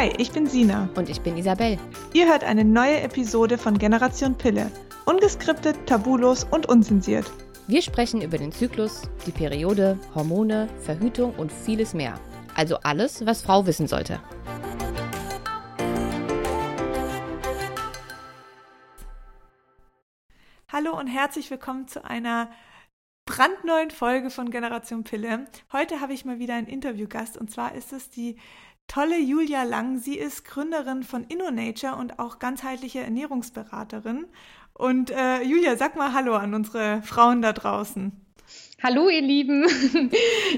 Hi, ich bin Sina. Und ich bin Isabel. Ihr hört eine neue Episode von Generation Pille. Ungeskriptet, tabulos und unzensiert. Wir sprechen über den Zyklus, die Periode, Hormone, Verhütung und vieles mehr. Also alles, was Frau wissen sollte. Hallo und herzlich willkommen zu einer brandneuen Folge von Generation Pille. Heute habe ich mal wieder einen Interviewgast und zwar ist es die tolle Julia Lang. Sie ist Gründerin von InnoNature und auch ganzheitliche Ernährungsberaterin. Und äh, Julia, sag mal Hallo an unsere Frauen da draußen. Hallo ihr Lieben.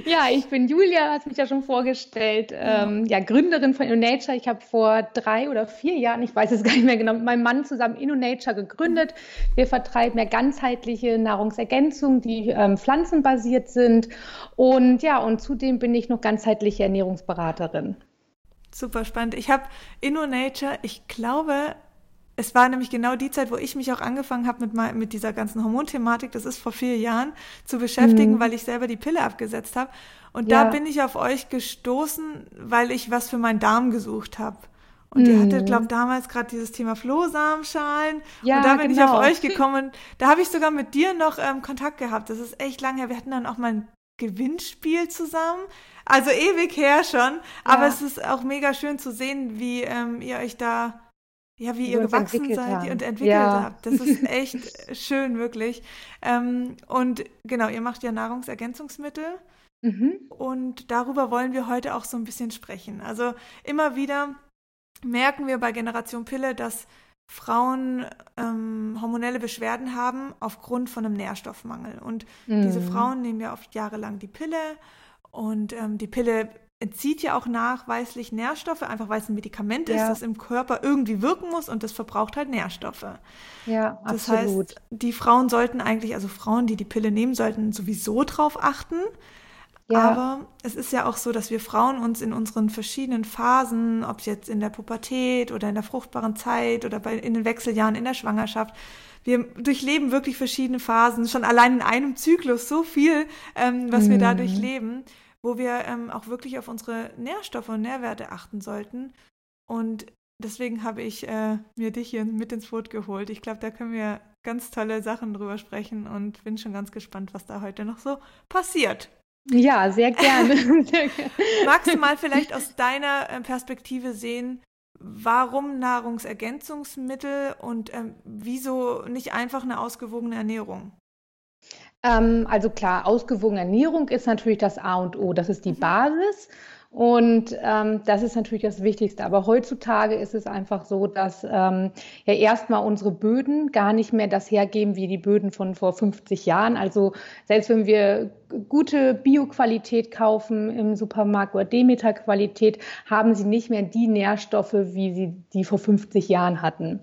ja, ich bin Julia, hast mich ja schon vorgestellt. Ähm, ja, Gründerin von InnoNature. Ich habe vor drei oder vier Jahren, ich weiß es gar nicht mehr genau, mit meinem Mann zusammen InnoNature gegründet. Wir vertreiben ja ganzheitliche Nahrungsergänzungen, die ähm, pflanzenbasiert sind. Und ja, und zudem bin ich noch ganzheitliche Ernährungsberaterin. Super spannend. Ich habe InnoNature, ich glaube, es war nämlich genau die Zeit, wo ich mich auch angefangen habe mit, mit dieser ganzen Hormonthematik, das ist vor vier Jahren, zu beschäftigen, mhm. weil ich selber die Pille abgesetzt habe. Und ja. da bin ich auf euch gestoßen, weil ich was für meinen Darm gesucht habe. Und mhm. ihr hattet, glaube damals gerade dieses Thema Flohsamenschalen. Ja, und da bin genau. ich auf euch gekommen. Da habe ich sogar mit dir noch ähm, Kontakt gehabt. Das ist echt lange her. Wir hatten dann auch mal ein Gewinnspiel zusammen. Also ewig her schon. Aber es ist auch mega schön zu sehen, wie ähm, ihr euch da ja, wie ihr gewachsen seid haben. und entwickelt ja. habt. Das ist echt schön, wirklich. Ähm, und genau, ihr macht ja Nahrungsergänzungsmittel. Mhm. Und darüber wollen wir heute auch so ein bisschen sprechen. Also immer wieder merken wir bei Generation Pille, dass Frauen ähm, hormonelle Beschwerden haben aufgrund von einem Nährstoffmangel. Und mhm. diese Frauen nehmen ja oft jahrelang die Pille und ähm, die Pille entzieht ja auch nachweislich Nährstoffe, einfach weil es ein Medikament ist, das im Körper irgendwie wirken muss und das verbraucht halt Nährstoffe. Ja, das absolut. heißt, die Frauen sollten eigentlich, also Frauen, die die Pille nehmen, sollten sowieso drauf achten. Ja. Aber es ist ja auch so, dass wir Frauen uns in unseren verschiedenen Phasen, ob es jetzt in der Pubertät oder in der fruchtbaren Zeit oder bei, in den Wechseljahren in der Schwangerschaft, wir durchleben wirklich verschiedene Phasen, schon allein in einem Zyklus so viel, ähm, was mhm. wir da durchleben wo wir ähm, auch wirklich auf unsere Nährstoffe und Nährwerte achten sollten. Und deswegen habe ich äh, mir dich hier mit ins Boot geholt. Ich glaube, da können wir ganz tolle Sachen drüber sprechen und bin schon ganz gespannt, was da heute noch so passiert. Ja, sehr gerne. Magst du mal vielleicht aus deiner äh, Perspektive sehen, warum Nahrungsergänzungsmittel und ähm, wieso nicht einfach eine ausgewogene Ernährung? Ähm, also klar, ausgewogene Ernährung ist natürlich das A und O, das ist die mhm. Basis. Und ähm, das ist natürlich das Wichtigste. Aber heutzutage ist es einfach so, dass ähm, ja erstmal unsere Böden gar nicht mehr das hergeben wie die Böden von vor 50 Jahren. Also selbst wenn wir gute Bioqualität kaufen im Supermarkt oder Demeter-Qualität, haben sie nicht mehr die Nährstoffe, wie sie die vor 50 Jahren hatten.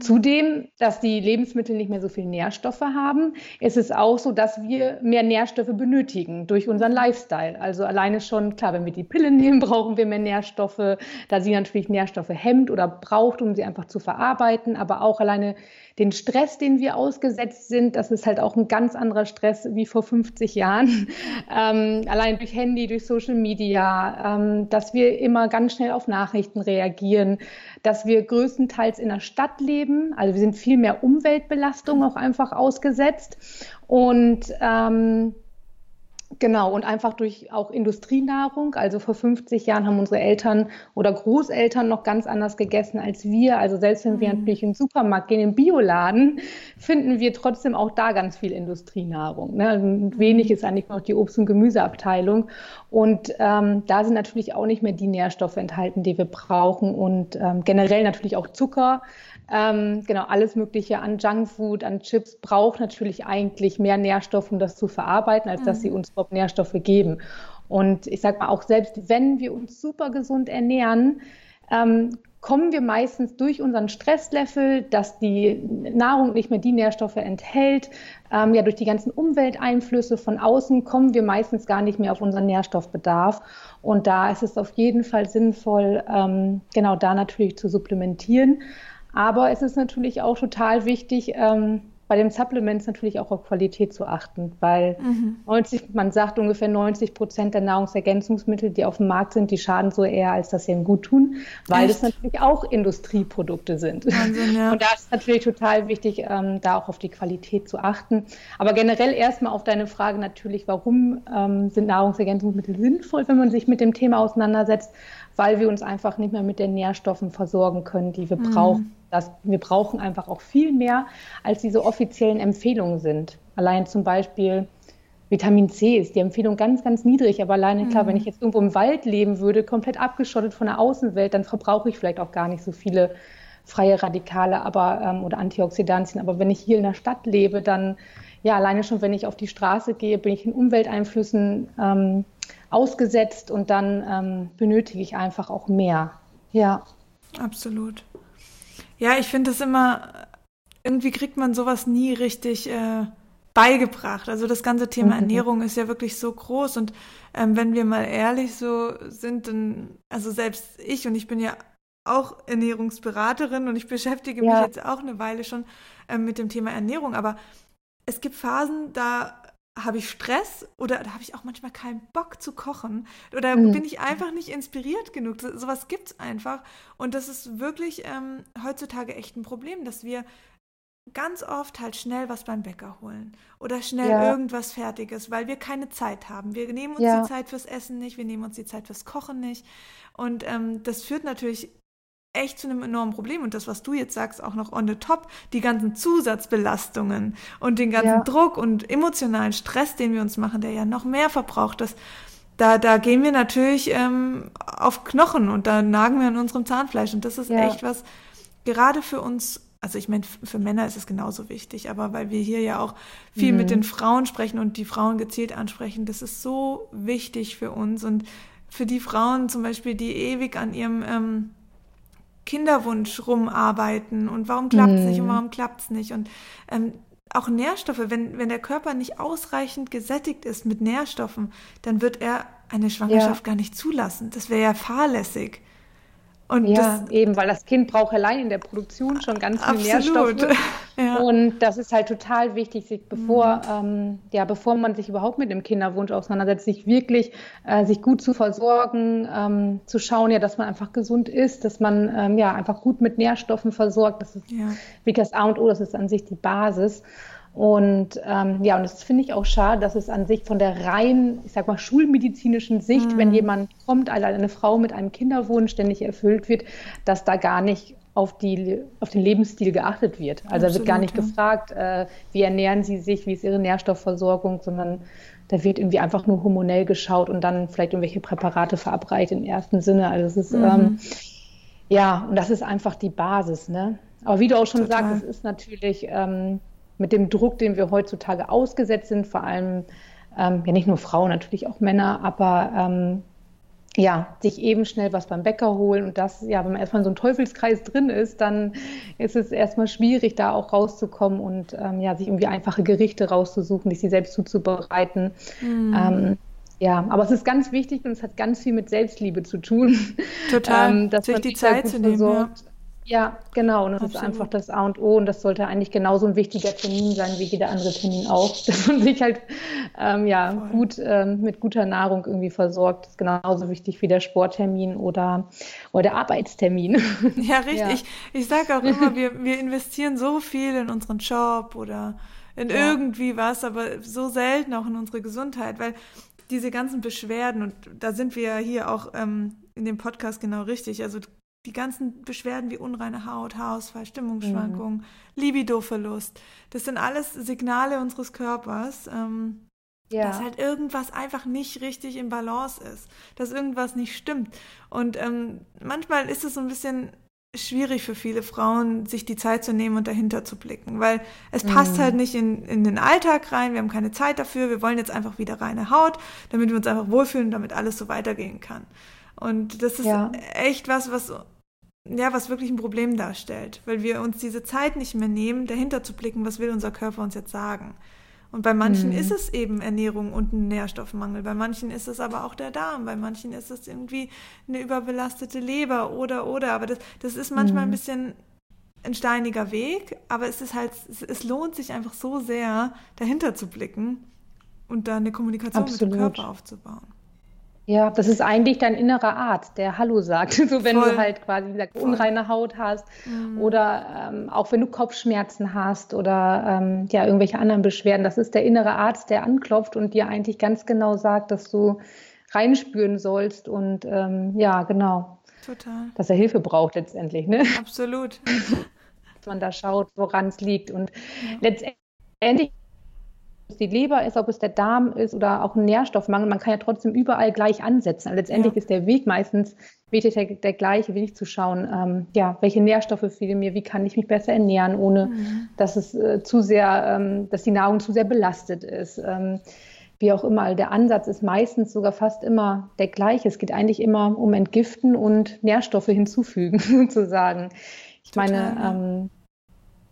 Zudem, dass die Lebensmittel nicht mehr so viel Nährstoffe haben, ist es auch so, dass wir mehr Nährstoffe benötigen durch unseren Lifestyle. Also alleine schon, klar, wenn wir die Pille nehmen, brauchen wir mehr Nährstoffe, da sie natürlich Nährstoffe hemmt oder braucht, um sie einfach zu verarbeiten, aber auch alleine den Stress, den wir ausgesetzt sind, das ist halt auch ein ganz anderer Stress wie vor 50 Jahren. Ähm, allein durch Handy, durch Social Media, ähm, dass wir immer ganz schnell auf Nachrichten reagieren, dass wir größtenteils in der Stadt leben. Also wir sind viel mehr Umweltbelastung auch einfach ausgesetzt. Und ähm, Genau, und einfach durch auch Industrienahrung. Also vor 50 Jahren haben unsere Eltern oder Großeltern noch ganz anders gegessen als wir. Also selbst wenn wir mhm. natürlich in den Supermarkt gehen, im Bioladen, finden wir trotzdem auch da ganz viel Industrienahrung. Ne? Also wenig ist eigentlich noch die Obst- und Gemüseabteilung. Und ähm, da sind natürlich auch nicht mehr die Nährstoffe enthalten, die wir brauchen. Und ähm, generell natürlich auch Zucker. Ähm, genau, alles Mögliche an Junkfood, an Chips braucht natürlich eigentlich mehr Nährstoffe, um das zu verarbeiten, als mhm. dass sie mhm. uns überhaupt Nährstoffe geben. Und ich sage mal, auch selbst wenn wir uns super gesund ernähren, ähm, kommen wir meistens durch unseren Stresslevel, dass die Nahrung nicht mehr die Nährstoffe enthält, ähm, ja durch die ganzen Umwelteinflüsse von außen kommen wir meistens gar nicht mehr auf unseren Nährstoffbedarf. Und da ist es auf jeden Fall sinnvoll, ähm, genau da natürlich zu supplementieren. Aber es ist natürlich auch total wichtig, ähm, bei den Supplements natürlich auch auf Qualität zu achten, weil mhm. 90, man sagt ungefähr 90 Prozent der Nahrungsergänzungsmittel, die auf dem Markt sind, die schaden so eher, als dass sie ihnen gut tun, weil es natürlich auch Industrieprodukte sind. Wahnsinn, ja. Und da ist natürlich total wichtig, ähm, da auch auf die Qualität zu achten. Aber generell erstmal auf deine Frage natürlich, warum ähm, sind Nahrungsergänzungsmittel sinnvoll, wenn man sich mit dem Thema auseinandersetzt? Weil wir uns einfach nicht mehr mit den Nährstoffen versorgen können, die wir mhm. brauchen das, wir brauchen einfach auch viel mehr, als diese offiziellen Empfehlungen sind. Allein zum Beispiel Vitamin C ist die Empfehlung ganz, ganz niedrig. Aber alleine, klar, wenn mhm. ich jetzt irgendwo im Wald leben würde, komplett abgeschottet von der Außenwelt, dann verbrauche ich vielleicht auch gar nicht so viele freie Radikale aber, ähm, oder Antioxidantien. Aber wenn ich hier in der Stadt lebe, dann, ja, alleine schon, wenn ich auf die Straße gehe, bin ich in Umwelteinflüssen ähm, ausgesetzt und dann ähm, benötige ich einfach auch mehr. Ja. Absolut. Ja, ich finde es immer, irgendwie kriegt man sowas nie richtig äh, beigebracht. Also das ganze Thema mhm. Ernährung ist ja wirklich so groß und ähm, wenn wir mal ehrlich so sind, dann, also selbst ich und ich bin ja auch Ernährungsberaterin und ich beschäftige ja. mich jetzt auch eine Weile schon ähm, mit dem Thema Ernährung, aber es gibt Phasen, da habe ich Stress oder habe ich auch manchmal keinen Bock zu kochen oder mhm. bin ich einfach nicht inspiriert genug. So, sowas gibt es einfach. Und das ist wirklich ähm, heutzutage echt ein Problem, dass wir ganz oft halt schnell was beim Bäcker holen oder schnell ja. irgendwas Fertiges, weil wir keine Zeit haben. Wir nehmen uns ja. die Zeit fürs Essen nicht, wir nehmen uns die Zeit fürs Kochen nicht. Und ähm, das führt natürlich echt zu einem enormen Problem. Und das, was du jetzt sagst, auch noch on the top, die ganzen Zusatzbelastungen und den ganzen ja. Druck und emotionalen Stress, den wir uns machen, der ja noch mehr verbraucht, das, da, da gehen wir natürlich ähm, auf Knochen und da nagen wir an unserem Zahnfleisch. Und das ist ja. echt was, gerade für uns also ich meine, für Männer ist es genauso wichtig, aber weil wir hier ja auch viel mhm. mit den Frauen sprechen und die Frauen gezielt ansprechen, das ist so wichtig für uns und für die Frauen zum Beispiel, die ewig an ihrem ähm, Kinderwunsch rumarbeiten und warum klappt es mm. nicht und mhm. warum klappt es nicht. Und ähm, auch Nährstoffe, wenn, wenn der Körper nicht ausreichend gesättigt ist mit Nährstoffen, dann wird er eine Schwangerschaft ja. gar nicht zulassen. Das wäre ja fahrlässig. Und ja, das, eben, weil das Kind braucht allein in der Produktion schon ganz viel absolut. Nährstoffe. ja. Und das ist halt total wichtig, sich bevor, mhm. ähm, ja, bevor man sich überhaupt mit dem Kinderwunsch auseinandersetzt, sich wirklich äh, sich gut zu versorgen, ähm, zu schauen, ja, dass man einfach gesund ist, dass man ähm, ja einfach gut mit Nährstoffen versorgt. Das ist ja. wie das A und O, das ist an sich die Basis. Und ähm, ja, und das finde ich auch schade, dass es an sich von der rein, ich sag mal, schulmedizinischen Sicht, mhm. wenn jemand kommt, also eine Frau mit einem Kinderwunsch, der nicht erfüllt wird, dass da gar nicht auf, die, auf den Lebensstil geachtet wird. Also Absolut, da wird gar nicht ja. gefragt, äh, wie ernähren sie sich, wie ist ihre Nährstoffversorgung, sondern da wird irgendwie einfach nur hormonell geschaut und dann vielleicht irgendwelche Präparate verabreicht im ersten Sinne. Also es ist, mhm. ähm, ja, und das ist einfach die Basis, ne? Aber wie du auch schon Total. sagst, es ist natürlich ähm, mit dem Druck, den wir heutzutage ausgesetzt sind, vor allem ähm, ja nicht nur Frauen, natürlich auch Männer, aber ähm, ja, sich eben schnell was beim Bäcker holen und das, ja, wenn man erstmal in so einem Teufelskreis drin ist, dann ist es erstmal schwierig, da auch rauszukommen und ähm, ja, sich irgendwie einfache Gerichte rauszusuchen, sich sie selbst zuzubereiten. Mhm. Ähm, ja, aber es ist ganz wichtig und es hat ganz viel mit Selbstliebe zu tun. Total, ähm, dass sich man die Zeit zu nehmen. Ja. Ja, genau. Und das Absolut. ist einfach das A und O. Und das sollte eigentlich genauso ein wichtiger Termin sein wie jeder andere Termin auch. Dass man sich halt ähm, ja, gut ähm, mit guter Nahrung irgendwie versorgt. Das ist genauso wichtig wie der Sporttermin oder, oder der Arbeitstermin. Ja, richtig. Ja. Ich, ich sage auch immer, wir, wir investieren so viel in unseren Job oder in ja. irgendwie was, aber so selten auch in unsere Gesundheit, weil diese ganzen Beschwerden, und da sind wir ja hier auch ähm, in dem Podcast genau richtig. Also die ganzen Beschwerden wie unreine Haut, Haarausfall, Stimmungsschwankungen, mhm. Libidoverlust, das sind alles Signale unseres Körpers, ähm, ja. dass halt irgendwas einfach nicht richtig im Balance ist, dass irgendwas nicht stimmt. Und ähm, manchmal ist es so ein bisschen schwierig für viele Frauen, sich die Zeit zu nehmen und dahinter zu blicken, weil es mhm. passt halt nicht in, in den Alltag rein, wir haben keine Zeit dafür, wir wollen jetzt einfach wieder reine Haut, damit wir uns einfach wohlfühlen, damit alles so weitergehen kann. Und das ist ja. echt was, was ja, was wirklich ein Problem darstellt, weil wir uns diese Zeit nicht mehr nehmen, dahinter zu blicken, was will unser Körper uns jetzt sagen. Und bei manchen mhm. ist es eben Ernährung und ein Nährstoffmangel, bei manchen ist es aber auch der Darm, bei manchen ist es irgendwie eine überbelastete Leber oder oder. Aber das, das ist manchmal mhm. ein bisschen ein steiniger Weg, aber es ist halt, es, es lohnt sich einfach so sehr, dahinter zu blicken und da eine Kommunikation Absolut. mit dem Körper aufzubauen. Ja, das ist eigentlich dein innerer Arzt, der Hallo sagt. So wenn Voll. du halt quasi wie gesagt, unreine Haut hast mhm. oder ähm, auch wenn du Kopfschmerzen hast oder ähm, ja irgendwelche anderen Beschwerden. Das ist der innere Arzt, der anklopft und dir eigentlich ganz genau sagt, dass du reinspüren sollst und ähm, ja, genau. Total. Dass er Hilfe braucht letztendlich, ne? Absolut. Dass man da schaut, woran es liegt. Und ja. letztendlich es die Leber ist, ob es der Darm ist oder auch ein Nährstoffmangel, man kann ja trotzdem überall gleich ansetzen. Also letztendlich ja. ist der Weg meistens wirklich der, der gleiche, wirklich zu schauen, ähm, ja, welche Nährstoffe fehlen mir, wie kann ich mich besser ernähren, ohne mhm. dass es äh, zu sehr, ähm, dass die Nahrung zu sehr belastet ist. Ähm, wie auch immer, der Ansatz ist meistens sogar fast immer der gleiche. Es geht eigentlich immer um Entgiften und Nährstoffe hinzufügen, sozusagen. Ich Total, meine, ähm,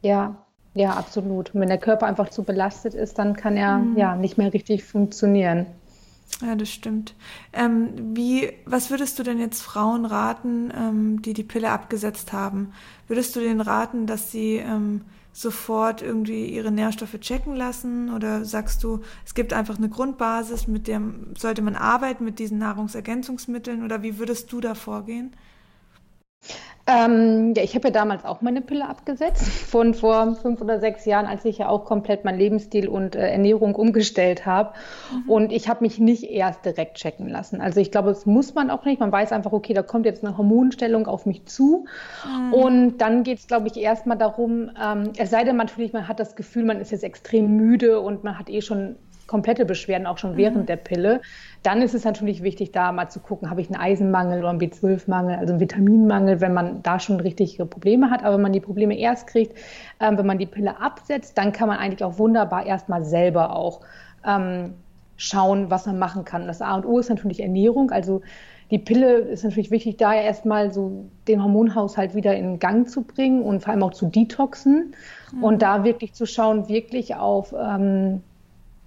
ja, ja, absolut. Und wenn der Körper einfach zu belastet ist, dann kann er mhm. ja nicht mehr richtig funktionieren. Ja, das stimmt. Ähm, wie, was würdest du denn jetzt Frauen raten, ähm, die die Pille abgesetzt haben? Würdest du denen raten, dass sie ähm, sofort irgendwie ihre Nährstoffe checken lassen? Oder sagst du, es gibt einfach eine Grundbasis, mit der sollte man arbeiten mit diesen Nahrungsergänzungsmitteln? Oder wie würdest du da vorgehen? Ähm, ja, ich habe ja damals auch meine Pille abgesetzt, von vor fünf oder sechs Jahren, als ich ja auch komplett meinen Lebensstil und äh, Ernährung umgestellt habe. Mhm. Und ich habe mich nicht erst direkt checken lassen. Also ich glaube, das muss man auch nicht. Man weiß einfach, okay, da kommt jetzt eine Hormonstellung auf mich zu. Mhm. Und dann geht es, glaube ich, erstmal darum, ähm, es sei denn natürlich, man hat das Gefühl, man ist jetzt extrem müde und man hat eh schon komplette Beschwerden auch schon mhm. während der Pille, dann ist es natürlich wichtig, da mal zu gucken, habe ich einen Eisenmangel oder einen B12-Mangel, also einen Vitaminmangel, wenn man da schon richtige Probleme hat. Aber wenn man die Probleme erst kriegt, ähm, wenn man die Pille absetzt, dann kann man eigentlich auch wunderbar erstmal selber auch ähm, schauen, was man machen kann. Das A und O ist natürlich Ernährung, also die Pille ist natürlich wichtig, da erstmal so den Hormonhaushalt wieder in Gang zu bringen und vor allem auch zu detoxen mhm. und da wirklich zu schauen, wirklich auf ähm,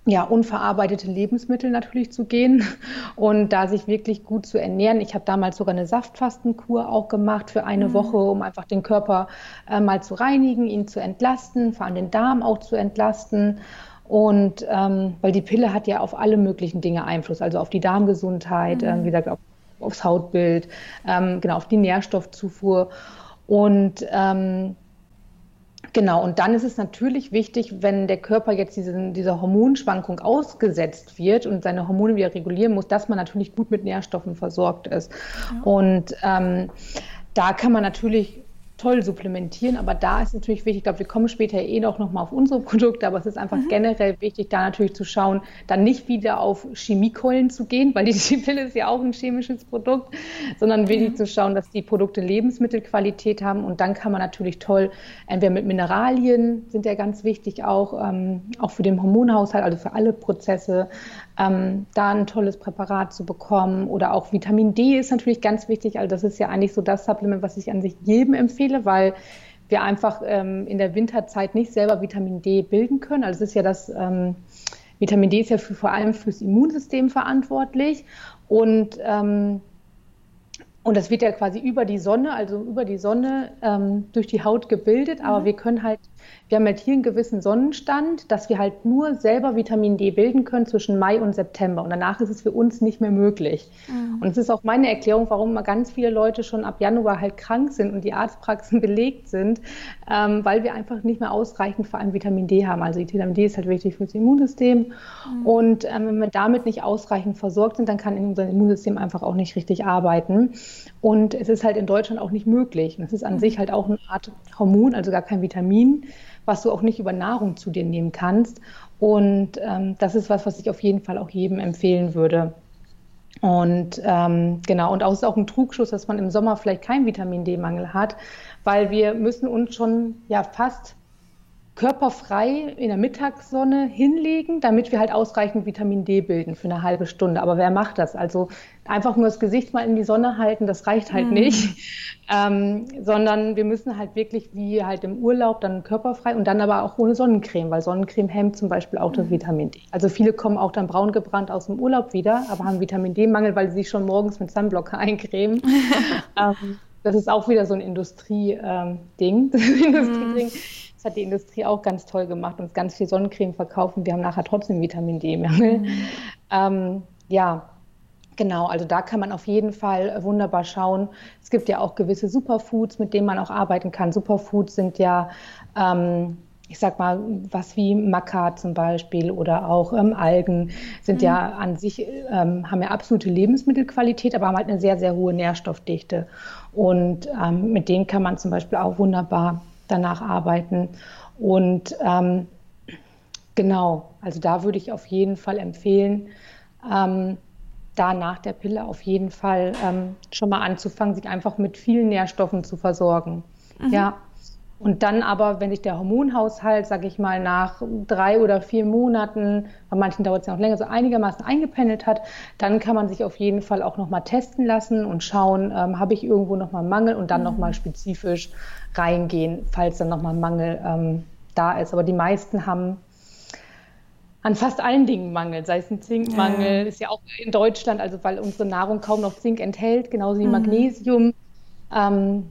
ja, unverarbeitete Lebensmittel natürlich zu gehen und da sich wirklich gut zu ernähren. Ich habe damals sogar eine Saftfastenkur auch gemacht für eine mhm. Woche, um einfach den Körper äh, mal zu reinigen, ihn zu entlasten, vor allem den Darm auch zu entlasten. Und ähm, weil die Pille hat ja auf alle möglichen Dinge Einfluss, also auf die Darmgesundheit, mhm. äh, wie gesagt, auf, aufs Hautbild, ähm, genau, auf die Nährstoffzufuhr. Und ähm, Genau, und dann ist es natürlich wichtig, wenn der Körper jetzt diesen, dieser Hormonschwankung ausgesetzt wird und seine Hormone wieder regulieren muss, dass man natürlich gut mit Nährstoffen versorgt ist. Ja. Und ähm, da kann man natürlich toll supplementieren, aber da ist natürlich wichtig, ich glaube, wir kommen später eh noch, noch mal auf unsere Produkte, aber es ist einfach mhm. generell wichtig, da natürlich zu schauen, dann nicht wieder auf Chemiekeulen zu gehen, weil die, Pille ist ja auch ein chemisches Produkt, sondern wirklich mhm. zu schauen, dass die Produkte Lebensmittelqualität haben und dann kann man natürlich toll, entweder mit Mineralien sind ja ganz wichtig auch, ähm, auch für den Hormonhaushalt, also für alle Prozesse, ähm, da ein tolles Präparat zu bekommen. Oder auch Vitamin D ist natürlich ganz wichtig. Also das ist ja eigentlich so das Supplement, was ich an sich jedem empfehle, weil wir einfach ähm, in der Winterzeit nicht selber Vitamin D bilden können. Also es ist ja das ähm, Vitamin D ist ja für, vor allem fürs Immunsystem verantwortlich und ähm, und das wird ja quasi über die Sonne, also über die Sonne ähm, durch die Haut gebildet. Aber mhm. wir können halt wir haben halt hier einen gewissen Sonnenstand, dass wir halt nur selber Vitamin D bilden können zwischen Mai und September. Und danach ist es für uns nicht mehr möglich. Mhm. Und es ist auch meine Erklärung, warum mal ganz viele Leute schon ab Januar halt krank sind und die Arztpraxen belegt sind, ähm, weil wir einfach nicht mehr ausreichend vor allem Vitamin D haben. Also Vitamin D ist halt wichtig für das Immunsystem. Mhm. Und ähm, wenn wir damit nicht ausreichend versorgt sind, dann kann unser Immunsystem einfach auch nicht richtig arbeiten. Und es ist halt in Deutschland auch nicht möglich. Und es ist an sich halt auch eine Art Hormon, also gar kein Vitamin was du auch nicht über Nahrung zu dir nehmen kannst. Und ähm, das ist was, was ich auf jeden Fall auch jedem empfehlen würde. Und ähm, genau, und auch ist auch ein Trugschuss, dass man im Sommer vielleicht keinen Vitamin D-Mangel hat, weil wir müssen uns schon ja fast körperfrei in der Mittagssonne hinlegen, damit wir halt ausreichend Vitamin D bilden für eine halbe Stunde. Aber wer macht das? Also einfach nur das Gesicht mal in die Sonne halten, das reicht halt mhm. nicht, ähm, sondern wir müssen halt wirklich wie halt im Urlaub dann körperfrei und dann aber auch ohne Sonnencreme, weil Sonnencreme hemmt zum Beispiel auch das mhm. Vitamin D. Also viele kommen auch dann braun gebrannt aus dem Urlaub wieder, aber haben Vitamin D-Mangel, weil sie sich schon morgens mit Sunblocker eincremen. ähm, das ist auch wieder so ein Industrie-Ding. Ähm, Industrie das hat die Industrie auch ganz toll gemacht, uns ganz viel Sonnencreme verkaufen. Wir haben nachher trotzdem Vitamin D-Mangel. Mhm. Ähm, ja, Genau, also da kann man auf jeden Fall wunderbar schauen. Es gibt ja auch gewisse Superfoods, mit denen man auch arbeiten kann. Superfoods sind ja, ähm, ich sag mal, was wie Maca zum Beispiel oder auch ähm, Algen sind mhm. ja an sich, ähm, haben ja absolute Lebensmittelqualität, aber haben halt eine sehr, sehr hohe Nährstoffdichte. Und ähm, mit denen kann man zum Beispiel auch wunderbar danach arbeiten. Und ähm, genau, also da würde ich auf jeden Fall empfehlen, ähm, da nach der Pille auf jeden Fall ähm, schon mal anzufangen, sich einfach mit vielen Nährstoffen zu versorgen. Mhm. Ja. Und dann aber, wenn sich der Hormonhaushalt, sage ich mal, nach drei oder vier Monaten, bei manchen dauert es ja noch länger, so einigermaßen eingependelt hat, dann kann man sich auf jeden Fall auch nochmal testen lassen und schauen, ähm, habe ich irgendwo nochmal Mangel und dann mhm. nochmal spezifisch reingehen, falls dann nochmal Mangel ähm, da ist. Aber die meisten haben an fast allen Dingen Mangel, sei es ein Zinkmangel, ja. ist ja auch in Deutschland, also weil unsere Nahrung kaum noch Zink enthält, genauso wie mhm. Magnesium. Ähm,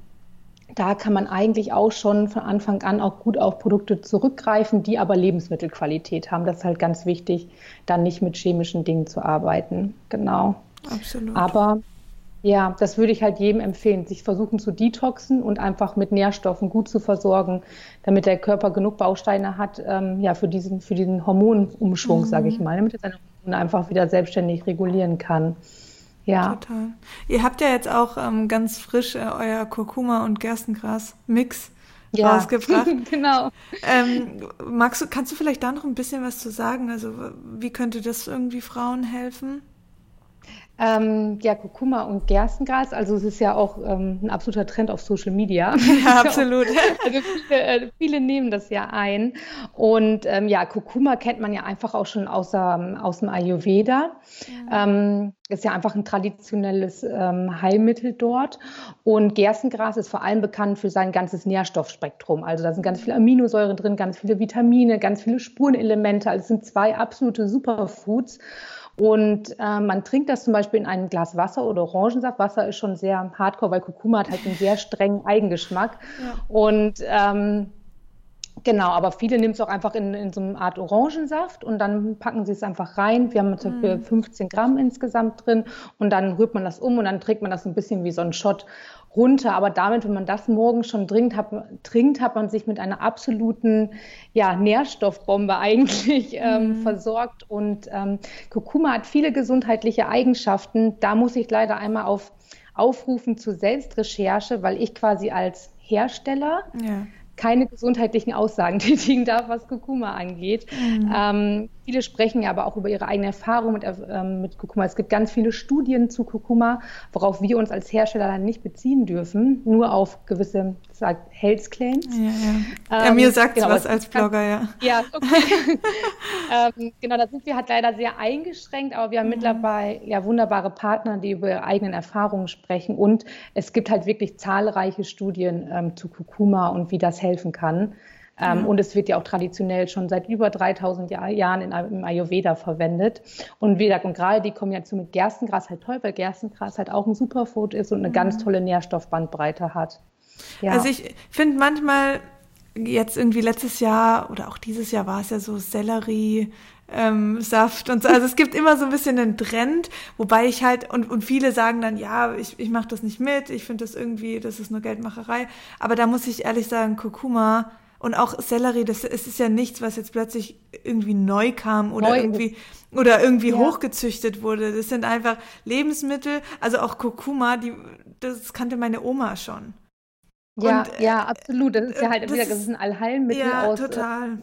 da kann man eigentlich auch schon von Anfang an auch gut auf Produkte zurückgreifen, die aber Lebensmittelqualität haben. Das ist halt ganz wichtig, dann nicht mit chemischen Dingen zu arbeiten. Genau. Absolut. Aber ja, das würde ich halt jedem empfehlen, sich versuchen zu detoxen und einfach mit Nährstoffen gut zu versorgen, damit der Körper genug Bausteine hat, ähm, ja, für diesen, für diesen Hormonumschwung, mhm. sage ich mal, damit er seine Hormone einfach wieder selbstständig regulieren kann. Ja. Total. Ihr habt ja jetzt auch ähm, ganz frisch äh, euer Kurkuma und Gerstengras-Mix ja. rausgebracht. genau. Ähm, magst du, kannst du vielleicht da noch ein bisschen was zu sagen? Also, wie könnte das irgendwie Frauen helfen? Ähm, ja, Kurkuma und Gerstengras, also es ist ja auch ähm, ein absoluter Trend auf Social Media. Ja, absolut. also viele, äh, viele, nehmen das ja ein. Und ähm, ja, Kurkuma kennt man ja einfach auch schon aus, ähm, aus dem Ayurveda. Ja. Ähm, ist ja einfach ein traditionelles ähm, Heilmittel dort. Und Gerstengras ist vor allem bekannt für sein ganzes Nährstoffspektrum. Also da sind ganz viele Aminosäuren drin, ganz viele Vitamine, ganz viele Spurenelemente. Also es sind zwei absolute Superfoods. Und äh, man trinkt das zum Beispiel in einem Glas Wasser oder Orangensaft. Wasser ist schon sehr hardcore, weil Kurkuma hat halt einen sehr strengen Eigengeschmack. Ja. Und ähm, genau, aber viele nehmen es auch einfach in, in so eine Art Orangensaft und dann packen sie es einfach rein. Wir haben zum Beispiel 15 Gramm insgesamt drin und dann rührt man das um und dann trinkt man das ein bisschen wie so ein Shot runter. Aber damit, wenn man das morgen schon trinkt, hat, trinkt, hat man sich mit einer absoluten ja, Nährstoffbombe eigentlich ähm, mhm. versorgt. Und ähm, Kurkuma hat viele gesundheitliche Eigenschaften. Da muss ich leider einmal auf aufrufen zur Selbstrecherche, weil ich quasi als Hersteller ja keine gesundheitlichen Aussagen tätigen darf, was Kurkuma angeht. Mhm. Ähm, viele sprechen ja aber auch über ihre eigene Erfahrung mit, ähm, mit Kurkuma. Es gibt ganz viele Studien zu Kurkuma, worauf wir uns als Hersteller dann nicht beziehen dürfen, nur auf gewisse sagt Health Claims. Ja, ja. ja mir ähm, sagt genau, was als Blogger, ja. Ja, okay. ähm, genau, da sind wir halt leider sehr eingeschränkt, aber wir haben mhm. mittlerweile ja wunderbare Partner, die über ihre eigenen Erfahrungen sprechen und es gibt halt wirklich zahlreiche Studien ähm, zu Kurkuma und wie das helfen kann. Ähm, mhm. Und es wird ja auch traditionell schon seit über 3000 Jahr, Jahren in, im Ayurveda verwendet. Und wie gesagt, und gerade die Kombination mit Gerstengras halt toll, weil Gerstengras halt auch ein Superfood ist und eine mhm. ganz tolle Nährstoffbandbreite hat. Ja. Also ich finde manchmal jetzt irgendwie letztes Jahr oder auch dieses Jahr war es ja so Sellerie, ähm, Saft und so. Also es gibt immer so ein bisschen einen Trend, wobei ich halt, und, und viele sagen dann, ja, ich, ich mache das nicht mit, ich finde das irgendwie, das ist nur Geldmacherei. Aber da muss ich ehrlich sagen, Kurkuma und auch Sellerie, das es ist ja nichts, was jetzt plötzlich irgendwie neu kam oder neu. irgendwie oder irgendwie ja. hochgezüchtet wurde. Das sind einfach Lebensmittel, also auch Kurkuma, die das kannte meine Oma schon. Ja, und, ja, absolut. Das ist ja halt wieder, das ist ein Allheilmittel ja, aus total.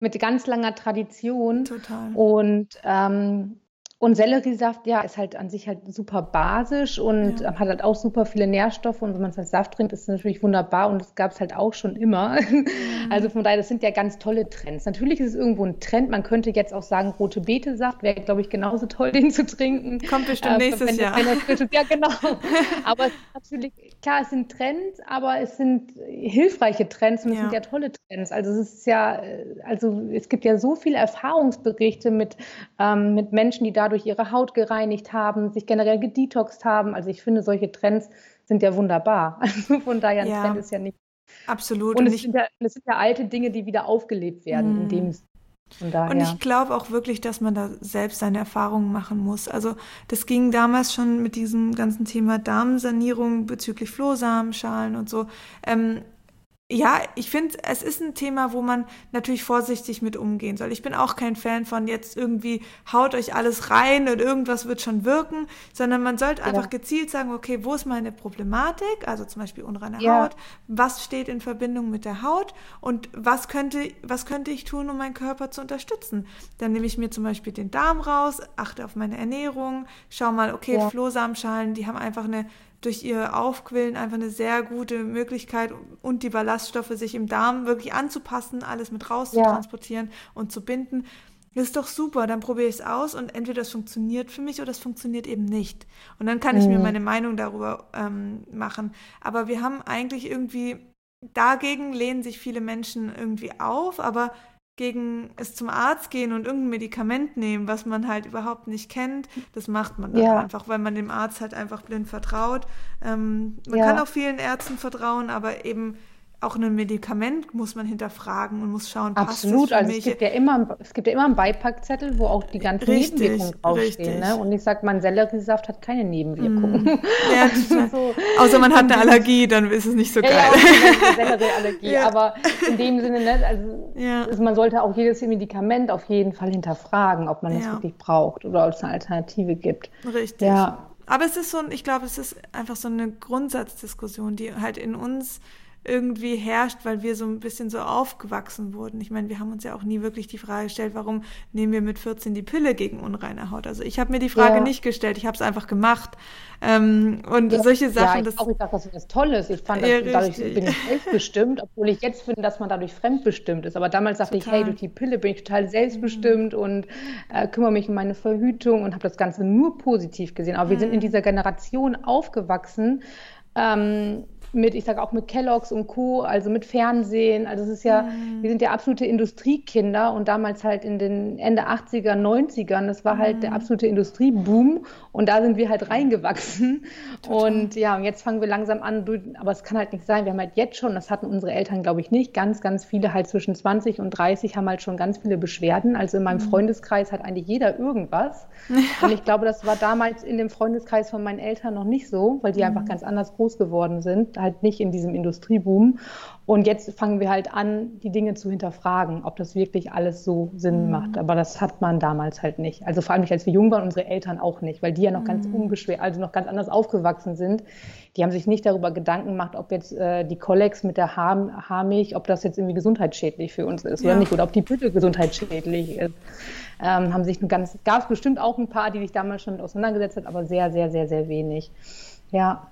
mit ganz langer Tradition. Total. Und ähm, und Selleriesaft, ja, ist halt an sich halt super basisch und ja. hat halt auch super viele Nährstoffe. Und wenn man es als Saft trinkt, ist es natürlich wunderbar. Und das gab es halt auch schon immer. Mhm. Also von daher, das sind ja ganz tolle Trends. Natürlich ist es irgendwo ein Trend. Man könnte jetzt auch sagen, rote Beete-Saft wäre, glaube ich, genauso toll, den zu trinken. Kommt bestimmt äh, nächstes Jahr. ja, genau. aber es ist natürlich, klar, es sind Trends, aber es sind hilfreiche Trends und es ja. sind ja tolle Trends. Also es ist ja, also es gibt ja so viele Erfahrungsberichte mit, ähm, mit Menschen, die dadurch ihre Haut gereinigt haben, sich generell gedetoxt haben. Also ich finde, solche Trends sind ja wunderbar. Also von daher ein ja. Trend ist ja nicht. Absolut. Und, und es, sind ja, es, sind ja, alte Dinge, die wieder aufgelebt werden, in dem und ich glaube auch wirklich, dass man da selbst seine Erfahrungen machen muss. Also das ging damals schon mit diesem ganzen Thema Darmsanierung bezüglich Flohsamenschalen und so. Ähm, ja, ich finde, es ist ein Thema, wo man natürlich vorsichtig mit umgehen soll. Ich bin auch kein Fan von jetzt irgendwie haut euch alles rein und irgendwas wird schon wirken, sondern man sollte einfach gezielt sagen, okay, wo ist meine Problematik? Also zum Beispiel unreine ja. Haut. Was steht in Verbindung mit der Haut? Und was könnte, was könnte ich tun, um meinen Körper zu unterstützen? Dann nehme ich mir zum Beispiel den Darm raus, achte auf meine Ernährung, schau mal, okay, ja. Flohsamenschalen, die haben einfach eine durch ihr Aufquillen einfach eine sehr gute Möglichkeit und die Ballaststoffe sich im Darm wirklich anzupassen, alles mit raus ja. zu transportieren und zu binden. Das ist doch super, dann probiere ich es aus und entweder das funktioniert für mich oder es funktioniert eben nicht. Und dann kann ich mhm. mir meine Meinung darüber ähm, machen. Aber wir haben eigentlich irgendwie, dagegen lehnen sich viele Menschen irgendwie auf, aber gegen es zum Arzt gehen und irgendein Medikament nehmen, was man halt überhaupt nicht kennt, das macht man dann ja. einfach, weil man dem Arzt halt einfach blind vertraut. Ähm, man ja. kann auch vielen Ärzten vertrauen, aber eben auch ein Medikament muss man hinterfragen und muss schauen, Absolut, passt es also es gibt ja immer, es gibt ja immer einen Beipackzettel, wo auch die ganzen richtig, Nebenwirkungen draufstehen. Ne? Und ich sage, mein Selleriesaft hat keine Nebenwirkungen. Mm. Ja, so. Außer man hat eine Allergie, dann ist es nicht so geil. Ja, ja Sellerieallergie, ja. aber in dem Sinne, ne, also, ja. also, man sollte auch jedes Medikament auf jeden Fall hinterfragen, ob man es wirklich braucht oder ob es eine Alternative gibt. Richtig. Ja. Aber es ist so, ich glaube, es ist einfach so eine Grundsatzdiskussion, die halt in uns irgendwie herrscht, weil wir so ein bisschen so aufgewachsen wurden. Ich meine, wir haben uns ja auch nie wirklich die Frage gestellt, warum nehmen wir mit 14 die Pille gegen unreine Haut? Also ich habe mir die Frage ja. nicht gestellt, ich habe es einfach gemacht. Ähm, und ja, solche Sachen. Ja, ich, das, auch, ich dachte, das ist was Tolles. Ich fand, ja, dadurch bin ich selbstbestimmt, obwohl ich jetzt finde, dass man dadurch fremdbestimmt ist. Aber damals dachte total. ich, hey, durch die Pille bin ich total selbstbestimmt mhm. und äh, kümmere mich um meine Verhütung und habe das Ganze nur positiv gesehen. Aber mhm. wir sind in mhm. dieser Generation aufgewachsen, ähm, mit, ich sage auch mit Kelloggs und Co., also mit Fernsehen. Also es ist ja, mhm. wir sind ja absolute Industriekinder und damals halt in den Ende 80er, 90ern, das war halt mhm. der absolute Industrieboom und da sind wir halt reingewachsen. Total. Und ja, und jetzt fangen wir langsam an, aber es kann halt nicht sein. Wir haben halt jetzt schon, das hatten unsere Eltern, glaube ich, nicht, ganz, ganz viele halt zwischen 20 und 30 haben halt schon ganz viele Beschwerden. Also in meinem mhm. Freundeskreis hat eigentlich jeder irgendwas. Ja. Und ich glaube, das war damals in dem Freundeskreis von meinen Eltern noch nicht so, weil die mhm. einfach ganz anders groß geworden sind halt nicht in diesem Industrieboom. Und jetzt fangen wir halt an, die Dinge zu hinterfragen, ob das wirklich alles so Sinn mhm. macht. Aber das hat man damals halt nicht. Also vor allem nicht, als wir jung waren, unsere Eltern auch nicht, weil die ja noch mhm. ganz unbeschwert, also noch ganz anders aufgewachsen sind. Die haben sich nicht darüber Gedanken gemacht, ob jetzt äh, die Kollex mit der Haar Haarmilch, ob das jetzt irgendwie gesundheitsschädlich für uns ist ja. oder nicht, oder ob die Pütte gesundheitsschädlich ist. Ähm, haben sich ganz, gab es bestimmt auch ein paar, die sich damals schon mit auseinandergesetzt hat, aber sehr, sehr, sehr, sehr wenig. Ja.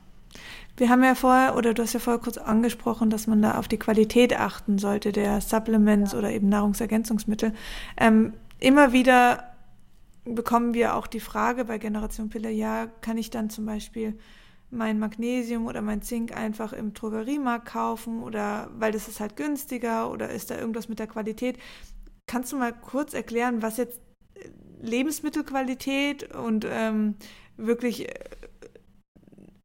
Wir haben ja vorher, oder du hast ja vorher kurz angesprochen, dass man da auf die Qualität achten sollte, der Supplements ja. oder eben Nahrungsergänzungsmittel. Ähm, immer wieder bekommen wir auch die Frage bei Generation Pille, ja, kann ich dann zum Beispiel mein Magnesium oder mein Zink einfach im Drogeriemarkt kaufen oder weil das ist halt günstiger oder ist da irgendwas mit der Qualität? Kannst du mal kurz erklären, was jetzt Lebensmittelqualität und ähm, wirklich äh,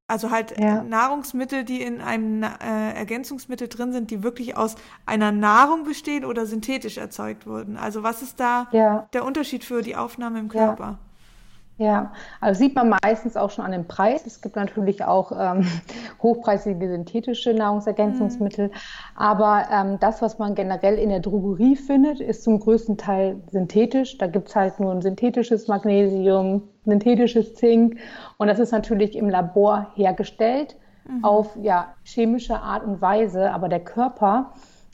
also halt ja. Nahrungsmittel, die in einem äh, Ergänzungsmittel drin sind, die wirklich aus einer Nahrung bestehen oder synthetisch erzeugt wurden. Also was ist da ja. der Unterschied für die Aufnahme im Körper? Ja, also sieht man meistens auch schon an dem Preis. Es gibt natürlich auch ähm, hochpreisige synthetische Nahrungsergänzungsmittel. Mhm. Aber ähm, das, was man generell in der Drogerie findet, ist zum größten Teil synthetisch. Da gibt es halt nur ein synthetisches Magnesium, synthetisches Zink. Und das ist natürlich im Labor hergestellt mhm. auf ja, chemische Art und Weise. Aber der Körper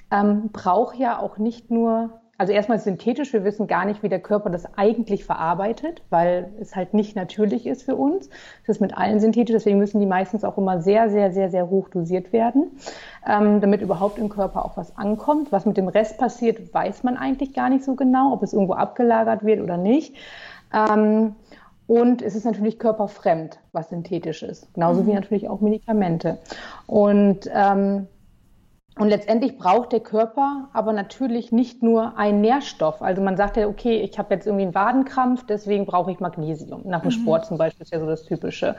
ähm, braucht ja auch nicht nur also erstmal synthetisch, wir wissen gar nicht, wie der Körper das eigentlich verarbeitet, weil es halt nicht natürlich ist für uns. Es ist mit allen synthetisch, deswegen müssen die meistens auch immer sehr, sehr, sehr, sehr hoch dosiert werden, ähm, damit überhaupt im Körper auch was ankommt. Was mit dem Rest passiert, weiß man eigentlich gar nicht so genau, ob es irgendwo abgelagert wird oder nicht. Ähm, und es ist natürlich körperfremd, was synthetisch ist. Genauso mhm. wie natürlich auch Medikamente. Und ähm, Und letztendlich braucht der Körper aber natürlich nicht nur einen Nährstoff. Also man sagt ja, okay, ich habe jetzt irgendwie einen Wadenkrampf, deswegen brauche ich Magnesium. Nach dem mhm. Sport zum Beispiel ist ja so das Typische.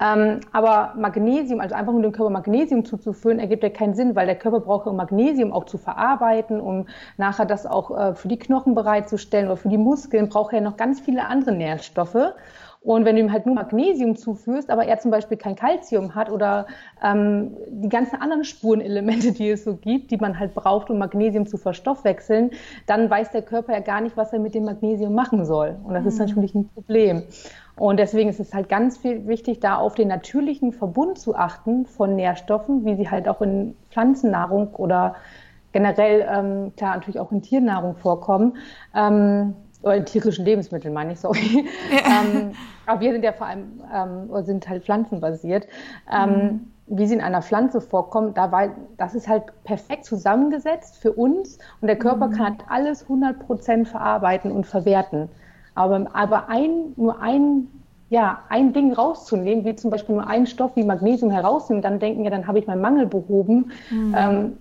Ähm, aber Magnesium, also einfach nur dem Körper Magnesium zuzuführen, ergibt ja keinen Sinn, weil der Körper braucht ja Magnesium auch zu verarbeiten, um nachher das auch äh, für die Knochen bereitzustellen oder für die Muskeln, braucht er ja noch ganz viele andere Nährstoffe. Und wenn du ihm halt nur Magnesium zuführst, aber er zum Beispiel kein Kalzium hat oder ähm, die ganzen anderen Spurenelemente, die es so gibt, die man halt braucht, um Magnesium zu verstoffwechseln, dann weiß der Körper ja gar nicht, was er mit dem Magnesium machen soll. Und das mhm. ist natürlich ein Problem. Und deswegen ist es halt ganz viel wichtig, da auf den natürlichen Verbund zu achten von Nährstoffen, wie sie halt auch in Pflanzennahrung oder generell, ähm, klar, natürlich auch in Tiernahrung vorkommen. Ähm, oder in tierischen Lebensmitteln meine ich, sorry. Ja. ähm, aber wir sind ja vor allem, ähm, sind halt pflanzenbasiert. Ähm, mhm. Wie sie in einer Pflanze vorkommen, da war, das ist halt perfekt zusammengesetzt für uns und der Körper mhm. kann halt alles 100% verarbeiten und verwerten. Aber, aber ein, nur ein, ja, ein Ding rauszunehmen, wie zum Beispiel nur einen Stoff wie Magnesium herausnehmen, dann denken ja, dann habe ich meinen Mangel behoben. Mhm. Ähm,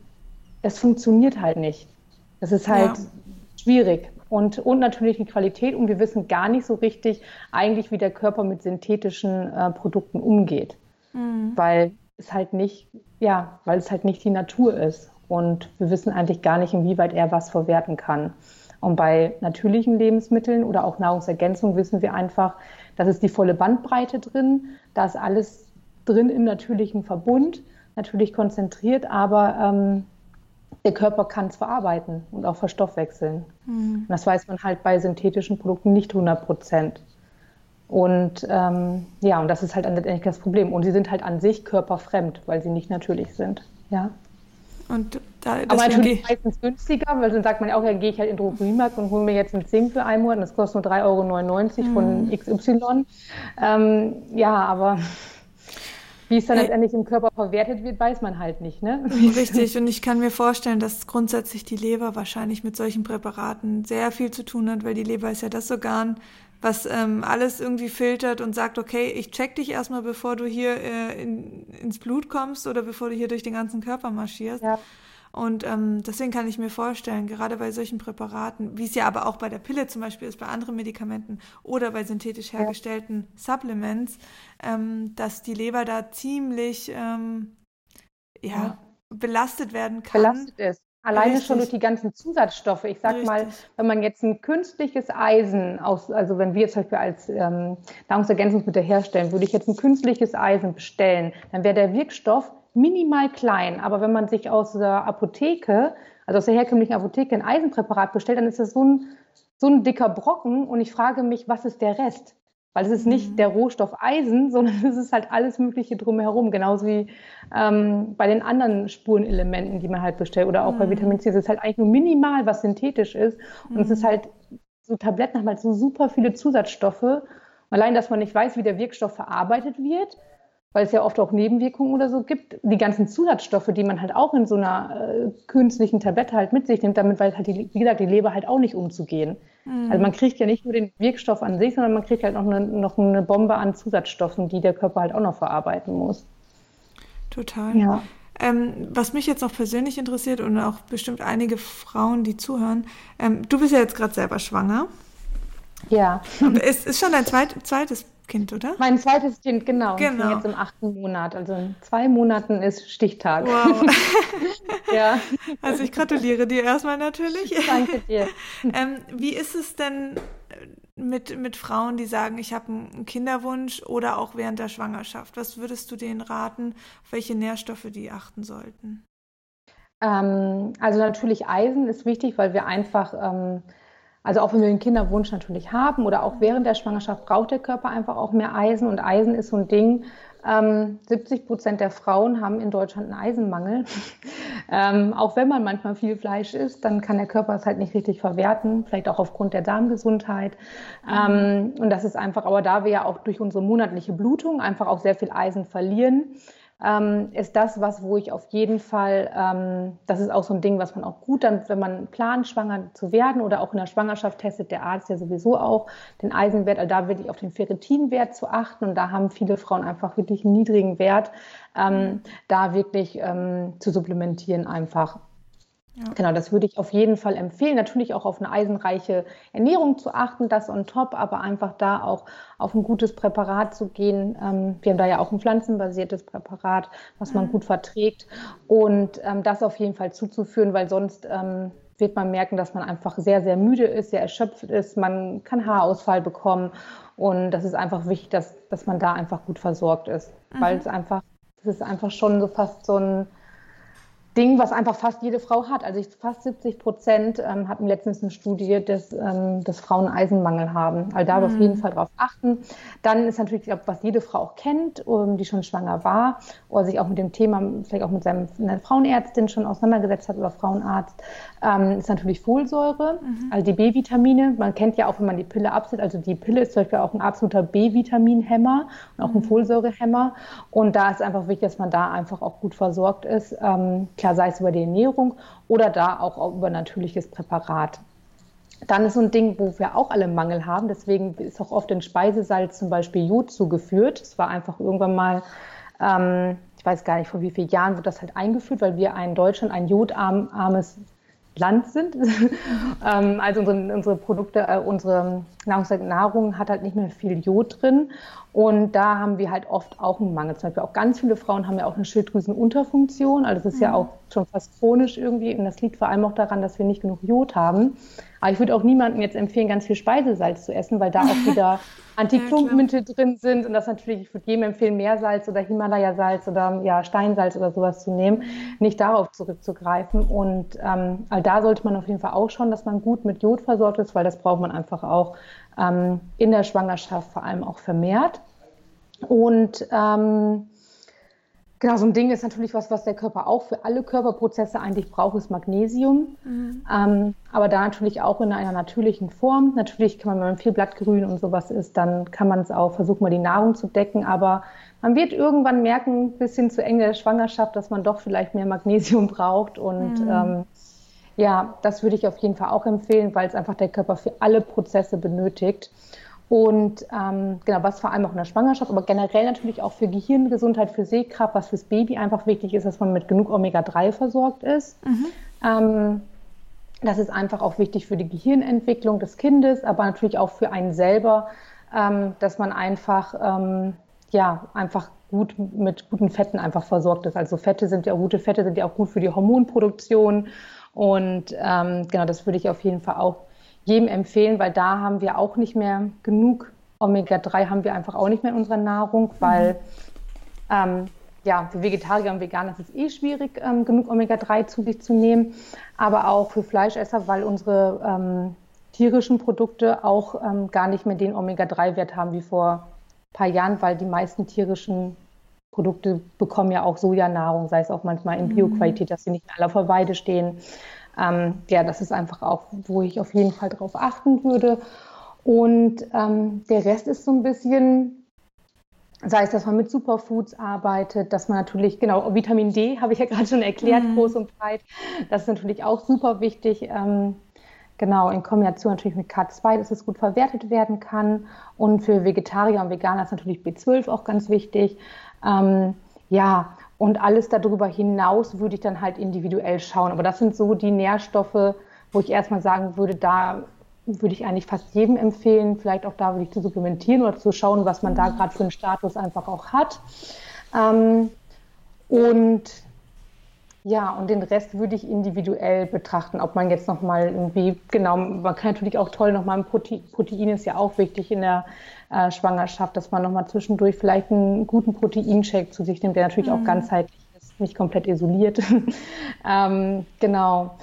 das funktioniert halt nicht. Das ist halt ja. schwierig und, und natürlich die Qualität. Und wir wissen gar nicht so richtig eigentlich, wie der Körper mit synthetischen äh, Produkten umgeht. Mhm. Weil es halt nicht, ja, weil es halt nicht die Natur ist. Und wir wissen eigentlich gar nicht, inwieweit er was verwerten kann. Und bei natürlichen Lebensmitteln oder auch Nahrungsergänzung wissen wir einfach, dass es die volle Bandbreite drin, da ist alles drin im natürlichen Verbund, natürlich konzentriert, aber ähm, der Körper kann es verarbeiten und auch verstoffwechseln. Mhm. Das weiß man halt bei synthetischen Produkten nicht 100 Prozent. Und ähm, ja, und das ist halt letztendlich das Problem. Und sie sind halt an sich körperfremd, weil sie nicht natürlich sind. Ja. Und da, Aber natürlich meistens günstiger, weil dann sagt man ja auch, ja, gehe ich halt in den Drogeriemarkt und hole mir jetzt einen Zink für einen Monat und das kostet nur 3,99 Euro mhm. von XY. Ähm, ja, aber wie es dann äh, letztendlich im Körper verwertet wird, weiß man halt nicht. Ne? Richtig, und ich kann mir vorstellen, dass grundsätzlich die Leber wahrscheinlich mit solchen Präparaten sehr viel zu tun hat, weil die Leber ist ja das Organ, was ähm, alles irgendwie filtert und sagt, okay, ich check dich erstmal, bevor du hier äh, in, ins Blut kommst oder bevor du hier durch den ganzen Körper marschierst. Ja. Und ähm, deswegen kann ich mir vorstellen, gerade bei solchen Präparaten, wie es ja aber auch bei der Pille zum Beispiel ist, bei anderen Medikamenten oder bei synthetisch hergestellten ja. Supplements, ähm, dass die Leber da ziemlich ähm, ja, ja, belastet werden kann. Belastet ist. Alleine Richtig. schon durch die ganzen Zusatzstoffe. Ich sag Richtig. mal, wenn man jetzt ein künstliches Eisen aus, also wenn wir zum Beispiel als ähm, Nahrungsergänzungsmittel herstellen, würde ich jetzt ein künstliches Eisen bestellen, dann wäre der Wirkstoff minimal klein. Aber wenn man sich aus der Apotheke, also aus der herkömmlichen Apotheke, ein Eisenpräparat bestellt, dann ist das so ein, so ein dicker Brocken und ich frage mich, was ist der Rest? Weil es ist nicht mhm. der Rohstoff Eisen, sondern es ist halt alles Mögliche drumherum, genauso wie ähm, bei den anderen Spurenelementen, die man halt bestellt oder auch mhm. bei Vitamin C. Es ist halt eigentlich nur minimal, was synthetisch ist. Und mhm. es ist halt, so Tabletten haben halt so super viele Zusatzstoffe. Allein, dass man nicht weiß, wie der Wirkstoff verarbeitet wird, weil es ja oft auch Nebenwirkungen oder so gibt. Die ganzen Zusatzstoffe, die man halt auch in so einer äh, künstlichen Tablette halt mit sich nimmt, damit weiß halt, die, wie gesagt, die Leber halt auch nicht umzugehen. Mhm. Also man kriegt ja nicht nur den Wirkstoff an sich, sondern man kriegt halt noch eine, noch eine Bombe an Zusatzstoffen, die der Körper halt auch noch verarbeiten muss. Total. Ja. Ähm, was mich jetzt noch persönlich interessiert und auch bestimmt einige Frauen, die zuhören, ähm, du bist ja jetzt gerade selber schwanger. Ja. Es ist schon dein zweit, zweites Kind, oder? Mein zweites Kind, genau. genau. Ich jetzt im achten Monat. Also in zwei Monaten ist Stichtag. Wow. ja. Also ich gratuliere dir erstmal natürlich. Danke dir. ähm, wie ist es denn mit, mit Frauen, die sagen, ich habe einen Kinderwunsch oder auch während der Schwangerschaft? Was würdest du denen raten, auf welche Nährstoffe die achten sollten? Ähm, also natürlich Eisen ist wichtig, weil wir einfach ähm, also auch wenn wir einen Kinderwunsch natürlich haben oder auch während der Schwangerschaft braucht der Körper einfach auch mehr Eisen. Und Eisen ist so ein Ding, ähm, 70 Prozent der Frauen haben in Deutschland einen Eisenmangel. ähm, auch wenn man manchmal viel Fleisch isst, dann kann der Körper es halt nicht richtig verwerten, vielleicht auch aufgrund der Darmgesundheit. Ähm, und das ist einfach, aber da wir ja auch durch unsere monatliche Blutung einfach auch sehr viel Eisen verlieren, ähm, ist das was, wo ich auf jeden Fall, ähm, das ist auch so ein Ding, was man auch gut dann, wenn man plant, schwanger zu werden oder auch in der Schwangerschaft testet der Arzt ja sowieso auch den Eisenwert, also da wirklich auf den Ferritinwert zu achten und da haben viele Frauen einfach wirklich einen niedrigen Wert, ähm, da wirklich ähm, zu supplementieren einfach. Ja. Genau, das würde ich auf jeden Fall empfehlen. Natürlich auch auf eine eisenreiche Ernährung zu achten, das on top, aber einfach da auch auf ein gutes Präparat zu gehen. Ähm, wir haben da ja auch ein pflanzenbasiertes Präparat, was man mhm. gut verträgt und ähm, das auf jeden Fall zuzuführen, weil sonst ähm, wird man merken, dass man einfach sehr, sehr müde ist, sehr erschöpft ist. Man kann Haarausfall bekommen und das ist einfach wichtig, dass, dass man da einfach gut versorgt ist, mhm. weil es einfach, das ist einfach schon so fast so ein Ding, was einfach fast jede Frau hat. Also ich, fast 70 Prozent ähm, hatten letztens eine Studie, dass, ähm, dass Frauen Eisenmangel haben. Also da mhm. auf jeden Fall drauf achten. Dann ist natürlich, glaub, was jede Frau auch kennt, um, die schon schwanger war oder sich auch mit dem Thema, vielleicht auch mit seiner Frauenärztin schon auseinandergesetzt hat oder Frauenarzt, ähm, ist natürlich Folsäure, mhm. also die B-Vitamine. Man kennt ja auch, wenn man die Pille absetzt, also die Pille ist zum Beispiel auch ein absoluter B-Vitaminhemmer und auch ein mhm. Folsäurehemmer. Und da ist einfach wichtig, dass man da einfach auch gut versorgt ist. Klar, sei es über die Ernährung oder da auch über natürliches Präparat. Dann ist so ein Ding, wo wir auch alle Mangel haben. Deswegen ist auch oft in Speisesalz zum Beispiel Jod zugeführt. Es war einfach irgendwann mal ähm, ich weiß gar nicht, vor wie vielen Jahren wird das halt eingeführt, weil wir in Deutschland ein jodarmes Land sind. ähm, also unsere, unsere Produkte, äh, unsere Nahrung hat halt nicht mehr viel Jod drin. Und da haben wir halt oft auch einen Mangel. Zum Beispiel auch ganz viele Frauen haben ja auch eine Schilddrüsenunterfunktion. Also das ist mhm. ja auch schon fast chronisch irgendwie. Und das liegt vor allem auch daran, dass wir nicht genug Jod haben. Aber ich würde auch niemandem jetzt empfehlen, ganz viel Speisesalz zu essen, weil da auch wieder Antiklumpenmittel ja, drin sind. Und das natürlich, ich würde jedem empfehlen, Meersalz oder Himalaya-Salz oder ja, Steinsalz oder sowas zu nehmen, nicht darauf zurückzugreifen. Und ähm, also da sollte man auf jeden Fall auch schauen, dass man gut mit Jod versorgt ist, weil das braucht man einfach auch ähm, in der Schwangerschaft vor allem auch vermehrt. Und ähm, Genau, so ein Ding ist natürlich was, was der Körper auch für alle Körperprozesse eigentlich braucht, ist Magnesium. Mhm. Ähm, aber da natürlich auch in einer natürlichen Form. Natürlich kann man, wenn man viel Blattgrün und sowas isst, dann kann man es auch versuchen, mal die Nahrung zu decken. Aber man wird irgendwann merken, bis hin zu Ende der Schwangerschaft, dass man doch vielleicht mehr Magnesium braucht. Und mhm. ähm, ja, das würde ich auf jeden Fall auch empfehlen, weil es einfach der Körper für alle Prozesse benötigt. Und ähm, genau, was vor allem auch in der Schwangerschaft, aber generell natürlich auch für Gehirngesundheit, für Sehkraft, was fürs Baby einfach wichtig ist, dass man mit genug Omega-3 versorgt ist. Mhm. Ähm, das ist einfach auch wichtig für die Gehirnentwicklung des Kindes, aber natürlich auch für einen selber, ähm, dass man einfach, ähm, ja, einfach gut mit guten Fetten einfach versorgt ist. Also Fette sind ja, gute Fette sind ja auch gut für die Hormonproduktion. Und ähm, genau, das würde ich auf jeden Fall auch jedem empfehlen, weil da haben wir auch nicht mehr genug Omega-3 haben wir einfach auch nicht mehr in unserer Nahrung, weil mhm. ähm, ja, für Vegetarier und Veganer ist es eh schwierig, ähm, genug Omega-3 zu sich zu nehmen, aber auch für Fleischesser, weil unsere ähm, tierischen Produkte auch ähm, gar nicht mehr den Omega-3-Wert haben wie vor ein paar Jahren, weil die meisten tierischen Produkte bekommen ja auch Sojanahrung, sei es auch manchmal in mhm. Bioqualität, dass sie nicht in aller Verweide stehen. Ähm, ja, das ist einfach auch, wo ich auf jeden Fall drauf achten würde. Und ähm, der Rest ist so ein bisschen, sei es, dass man mit Superfoods arbeitet, dass man natürlich, genau, Vitamin D habe ich ja gerade schon erklärt, mhm. groß und breit. Das ist natürlich auch super wichtig. Ähm, genau, in Kombination natürlich mit K2, dass es gut verwertet werden kann. Und für Vegetarier und Veganer ist natürlich B12 auch ganz wichtig. Ähm, ja, und alles darüber hinaus würde ich dann halt individuell schauen. Aber das sind so die Nährstoffe, wo ich erstmal sagen würde, da würde ich eigentlich fast jedem empfehlen, vielleicht auch da würde ich zu supplementieren oder zu schauen, was man da mhm. gerade für einen Status einfach auch hat. Ähm, und ja, und den Rest würde ich individuell betrachten, ob man jetzt nochmal irgendwie, genau, man kann natürlich auch toll nochmal ein Protein, Protein ist ja auch wichtig in der äh, Schwangerschaft, dass man nochmal zwischendurch vielleicht einen guten Proteinshake zu sich nimmt, der natürlich mhm. auch ganzheitlich ist, nicht komplett isoliert. ähm, genau.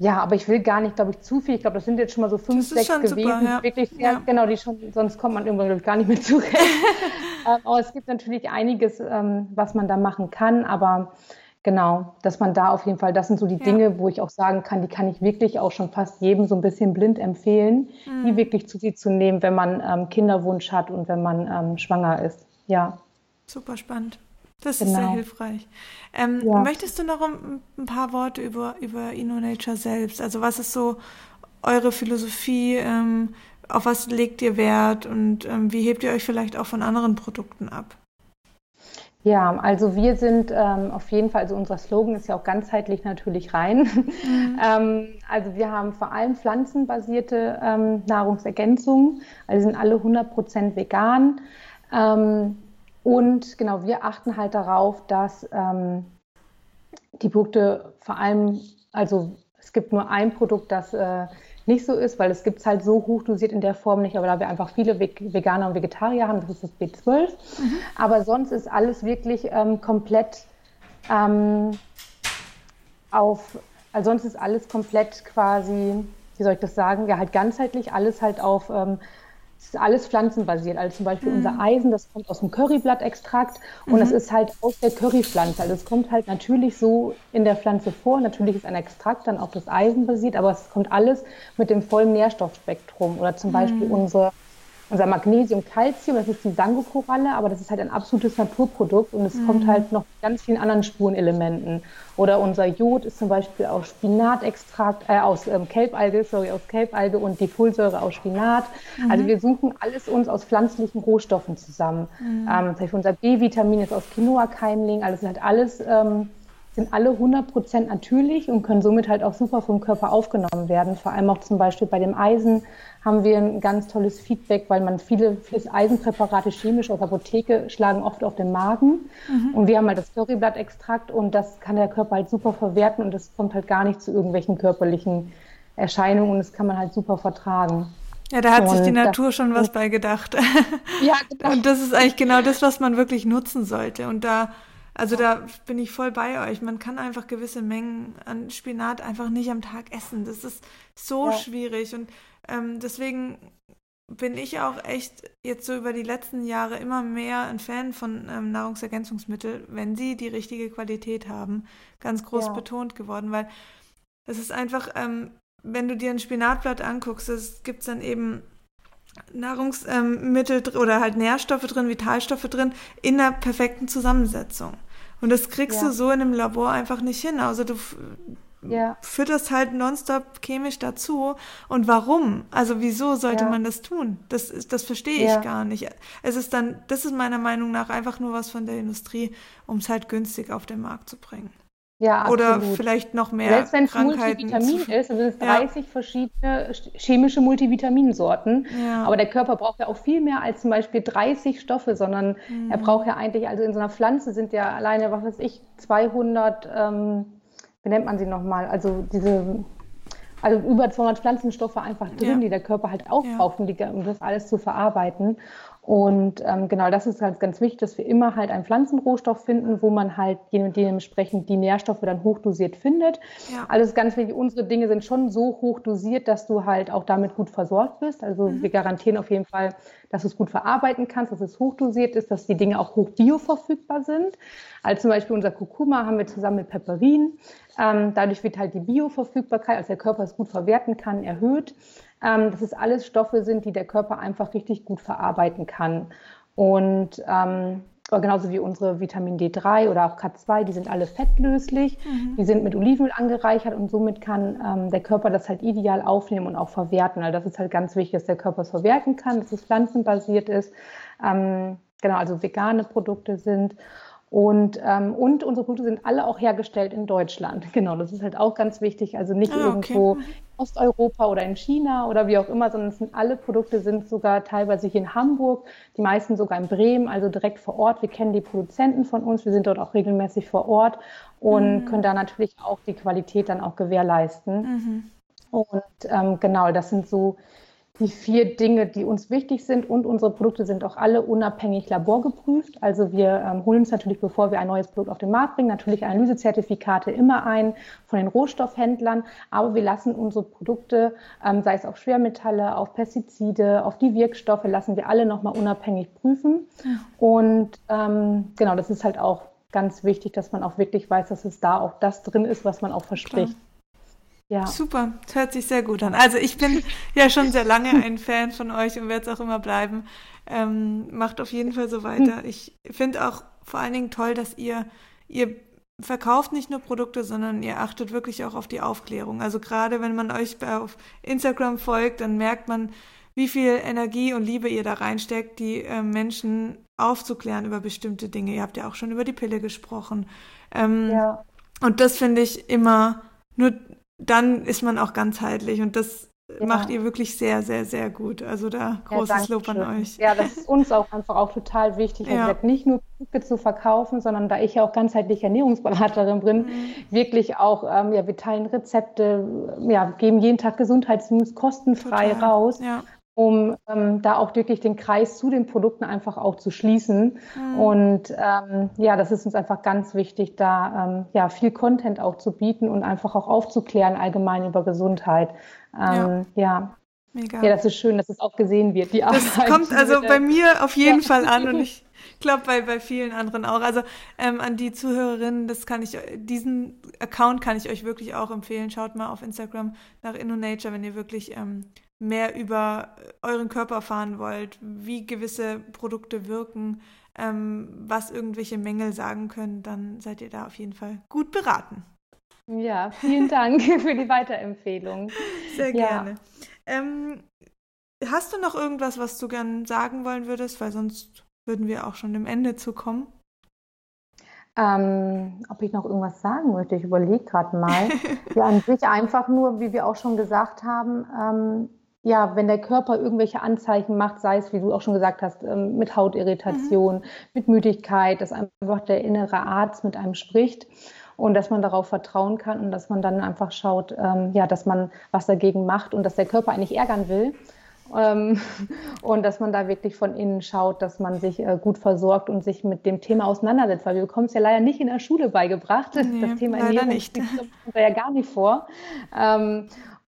Ja, aber ich will gar nicht, glaube ich, zu viel. Ich glaube, das sind jetzt schon mal so fünf, sechs gewesen. Super, ja. Wirklich sehr, ja. genau, die schon, sonst kommt man irgendwann, glaube ich, gar nicht mehr zurecht. ähm, aber es gibt natürlich einiges, ähm, was man da machen kann, aber Genau, dass man da auf jeden Fall, das sind so die ja. Dinge, wo ich auch sagen kann, die kann ich wirklich auch schon fast jedem so ein bisschen blind empfehlen, mhm. die wirklich zu sich zu nehmen, wenn man ähm, Kinderwunsch hat und wenn man ähm, schwanger ist. Ja. Super spannend. Das genau. ist sehr genau. hilfreich. Ähm, ja. Möchtest du noch ein, ein, paar Worte über, über InnoNature selbst? Also was ist so eure Philosophie? Ähm, auf was legt ihr Wert und ähm, wie hebt ihr euch vielleicht auch von anderen Produkten ab? Ja, also wir sind ähm, auf jeden Fall, also unser Slogan ist ja auch ganzheitlich natürlich rein. Mhm. ähm, also wir haben vor allem pflanzenbasierte ähm, Nahrungsergänzungen, also sind alle 100% vegan. Ähm, und genau, wir achten halt darauf, dass ähm, die Produkte vor allem, also es gibt nur ein Produkt, das äh, nicht so ist, weil es gibt es halt so hochdosiert in der Form nicht, aber da wir einfach viele Veganer und Vegetarier haben, das ist das B12. Mhm. Aber sonst ist alles wirklich ähm, komplett ähm, auf, also sonst ist alles komplett quasi, wie soll ich das sagen, ja halt ganzheitlich, alles halt auf ähm, es ist alles pflanzenbasiert. Also zum Beispiel mhm. unser Eisen, das kommt aus dem Curryblattextrakt und mhm. das ist halt aus der Currypflanze. Also es kommt halt natürlich so in der Pflanze vor. Natürlich ist ein Extrakt dann auf das Eisen basiert, aber es kommt alles mit dem vollen Nährstoffspektrum. Oder zum Beispiel mhm. unsere unser Magnesium, Calcium, das ist die Sangokoralle, aber das ist halt ein absolutes Naturprodukt und es mhm. kommt halt noch mit ganz vielen anderen Spurenelementen. Oder unser Jod ist zum Beispiel aus Spinatextrakt, äh, aus ähm, Kelbalge, sorry, aus Kelbalge und die Folsäure aus Spinat. Mhm. Also wir suchen alles uns aus pflanzlichen Rohstoffen zusammen. Mhm. Ähm, das heißt, unser B-Vitamin ist aus Quinoa-Keimling, also sind halt alles ähm, sind alle 100% natürlich und können somit halt auch super vom Körper aufgenommen werden. Vor allem auch zum Beispiel bei dem Eisen haben wir ein ganz tolles Feedback, weil man viele, viele Eisenpräparate chemisch aus Apotheke schlagen oft auf den Magen. Mhm. Und wir haben halt das Curryblattextrakt und das kann der Körper halt super verwerten und es kommt halt gar nicht zu irgendwelchen körperlichen Erscheinungen und das kann man halt super vertragen. Ja, da hat und sich die Natur schon was bei gedacht. Ja, genau. Und das ist eigentlich genau das, was man wirklich nutzen sollte. Und da also da bin ich voll bei euch. Man kann einfach gewisse Mengen an Spinat einfach nicht am Tag essen. Das ist so ja. schwierig. Und ähm, deswegen bin ich auch echt jetzt so über die letzten Jahre immer mehr ein Fan von ähm, Nahrungsergänzungsmitteln, wenn sie die richtige Qualität haben, ganz groß ja. betont geworden, weil es ist einfach, ähm, wenn du dir ein Spinatblatt anguckst, es gibt dann eben Nahrungsmittel ähm, oder halt Nährstoffe drin, Vitalstoffe drin, in der perfekten Zusammensetzung. Und das kriegst ja. du so in einem Labor einfach nicht hin. Also du ja. fütterst halt nonstop chemisch dazu. Und warum? Also wieso sollte ja. man das tun? Das, das verstehe ich gar nicht. Es ist dann, das ist meiner Meinung nach einfach nur was von der Industrie, um es halt günstig auf den Markt zu bringen. Ja, Oder absolut. vielleicht noch mehr Selbst wenn es Multivitamin ist, also es 30 ja. verschiedene chemische Multivitaminsorten. Ja. Aber der Körper braucht ja auch viel mehr als zum Beispiel 30 Stoffe, sondern mhm. er braucht ja eigentlich, also in so einer Pflanze sind ja alleine, was weiß ich, 200, ähm, wie nennt man sie nochmal, also diese, also über 200 Pflanzenstoffe einfach drin, ja. die der Körper halt aufbraucht, ja. um das alles zu verarbeiten. Und ähm, genau das ist halt ganz wichtig, dass wir immer halt einen Pflanzenrohstoff finden, wo man halt dementsprechend die Nährstoffe dann hochdosiert findet. Ja. Alles ganz wichtig. Unsere Dinge sind schon so hochdosiert, dass du halt auch damit gut versorgt bist. Also mhm. wir garantieren auf jeden Fall, dass du es gut verarbeiten kannst, dass es hochdosiert ist, dass die Dinge auch hoch bioverfügbar sind. Also zum Beispiel unser Kurkuma haben wir zusammen mit Peperin. Ähm, dadurch wird halt die Bioverfügbarkeit, also der Körper es gut verwerten kann, erhöht ähm, dass es alles Stoffe sind, die der Körper einfach richtig gut verarbeiten kann. Und ähm, genauso wie unsere Vitamin D3 oder auch K2, die sind alle fettlöslich, mhm. die sind mit Olivenöl angereichert und somit kann ähm, der Körper das halt ideal aufnehmen und auch verwerten. Also das ist halt ganz wichtig, dass der Körper es verwerten kann, dass es pflanzenbasiert ist, ähm, genau, also vegane Produkte sind. Und, ähm, und unsere Produkte sind alle auch hergestellt in Deutschland. Genau, das ist halt auch ganz wichtig. Also nicht ah, okay. irgendwo in Osteuropa oder in China oder wie auch immer, sondern sind alle Produkte sind sogar teilweise hier in Hamburg, die meisten sogar in Bremen, also direkt vor Ort. Wir kennen die Produzenten von uns, wir sind dort auch regelmäßig vor Ort und mhm. können da natürlich auch die Qualität dann auch gewährleisten. Mhm. Und ähm, genau, das sind so die vier Dinge, die uns wichtig sind und unsere Produkte sind auch alle unabhängig laborgeprüft. Also wir ähm, holen uns natürlich, bevor wir ein neues Produkt auf den Markt bringen, natürlich Analysezertifikate immer ein von den Rohstoffhändlern, aber wir lassen unsere Produkte, ähm, sei es auf Schwermetalle, auf Pestizide, auf die Wirkstoffe, lassen wir alle nochmal unabhängig prüfen. Und ähm, genau, das ist halt auch ganz wichtig, dass man auch wirklich weiß, dass es da auch das drin ist, was man auch verspricht. Klar. Ja. Super, das hört sich sehr gut an. Also ich bin ja schon sehr lange ein Fan von euch und werde es auch immer bleiben. Ähm, macht auf jeden Fall so weiter. Ich finde auch vor allen Dingen toll, dass ihr, ihr verkauft nicht nur Produkte, sondern ihr achtet wirklich auch auf die Aufklärung. Also gerade wenn man euch auf Instagram folgt, dann merkt man, wie viel Energie und Liebe ihr da reinsteckt, die äh, Menschen aufzuklären über bestimmte Dinge. Ihr habt ja auch schon über die Pille gesprochen. Ähm, ja. Und das finde ich immer, nur dann ist man auch ganzheitlich und das ja. macht ihr wirklich sehr, sehr, sehr gut. Also da großes ja, Lob an euch. Ja, das ist uns auch einfach auch total wichtig. Ja. Gesagt, nicht nur Produkte zu verkaufen, sondern da ich ja auch ganzheitliche Ernährungsberaterin bin, mhm. wirklich auch, ähm, ja, wir teilen Rezepte, ja, geben jeden Tag Gesundheitsnews kostenfrei total. raus. Um ähm, da auch wirklich den Kreis zu den Produkten einfach auch zu schließen. Mhm. Und ähm, ja, das ist uns einfach ganz wichtig, da ähm, ja viel Content auch zu bieten und einfach auch aufzuklären allgemein über Gesundheit. Ähm, ja. ja. Mega. Ja, das ist schön, dass es auch gesehen wird. Die das kommt also bei mir auf jeden. Fall an und ich glaube bei, bei vielen anderen auch. Also ähm, an die Zuhörerinnen, das kann ich, diesen Account kann ich euch wirklich auch empfehlen. Schaut mal auf Instagram nach InnoNature, wenn ihr wirklich ähm, mehr über euren Körper erfahren wollt, wie gewisse Produkte wirken, ähm, was irgendwelche Mängel sagen können, dann seid ihr da auf jeden Fall gut beraten. Ja, vielen Dank für die Weiterempfehlung. Sehr gerne. Ja. Ähm, hast du noch irgendwas, was du gern sagen wollen würdest? Weil sonst würden wir auch schon dem Ende zukommen. Ähm, ob ich noch irgendwas sagen möchte, ich überlege gerade mal. ja, an sich einfach nur, wie wir auch schon gesagt haben, ähm, ja, wenn der Körper irgendwelche Anzeichen macht, sei es, wie du auch schon gesagt hast, ähm, mit Hautirritation, mhm. mit Müdigkeit, dass einfach der innere Arzt mit einem spricht und dass man darauf vertrauen kann und dass man dann einfach schaut, ähm, ja, dass man was dagegen macht und dass der Körper eigentlich ärgern will. Ähm, und dass man da wirklich von innen schaut, dass man sich äh, gut versorgt und sich mit dem Thema auseinandersetzt, weil wir bekommen es ja leider nicht in der Schule beigebracht. Nee, das Thema Ernährung nicht. kommt da ja gar nicht vor.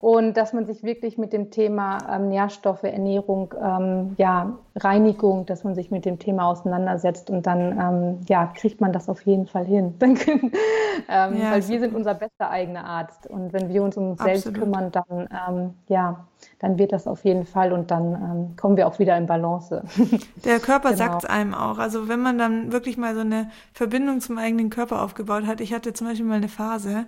Und dass man sich wirklich mit dem Thema ähm, Nährstoffe, Ernährung, ähm, ja, Reinigung, dass man sich mit dem Thema auseinandersetzt und dann ähm, ja, kriegt man das auf jeden Fall hin. ähm, ja, weil wir sind unser bester eigener Arzt und wenn wir uns um uns absolut. selbst kümmern, dann ähm, ja, dann wird das auf jeden Fall und dann ähm, kommen wir auch wieder in Balance. Der Körper genau. sagt es einem auch. Also wenn man dann wirklich mal so eine Verbindung zum eigenen Körper aufgebaut hat, ich hatte zum Beispiel mal eine Phase,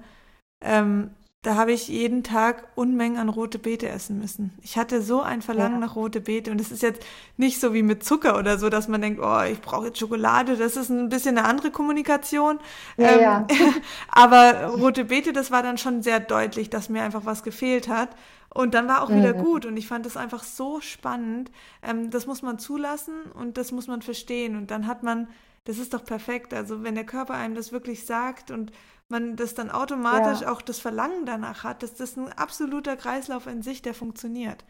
ähm, da habe ich jeden Tag Unmengen an rote Beete essen müssen. Ich hatte so ein Verlangen ja. nach rote Beete und es ist jetzt nicht so wie mit Zucker oder so, dass man denkt, oh, ich brauche jetzt Schokolade. Das ist ein bisschen eine andere Kommunikation. Ja, ähm, ja. aber rote Beete, das war dann schon sehr deutlich, dass mir einfach was gefehlt hat. Und dann war auch mhm. wieder gut und ich fand das einfach so spannend. Ähm, das muss man zulassen und das muss man verstehen und dann hat man, das ist doch perfekt. Also wenn der Körper einem das wirklich sagt und man das dann automatisch ja. auch das Verlangen danach hat, dass das ein absoluter Kreislauf in sich, der funktioniert.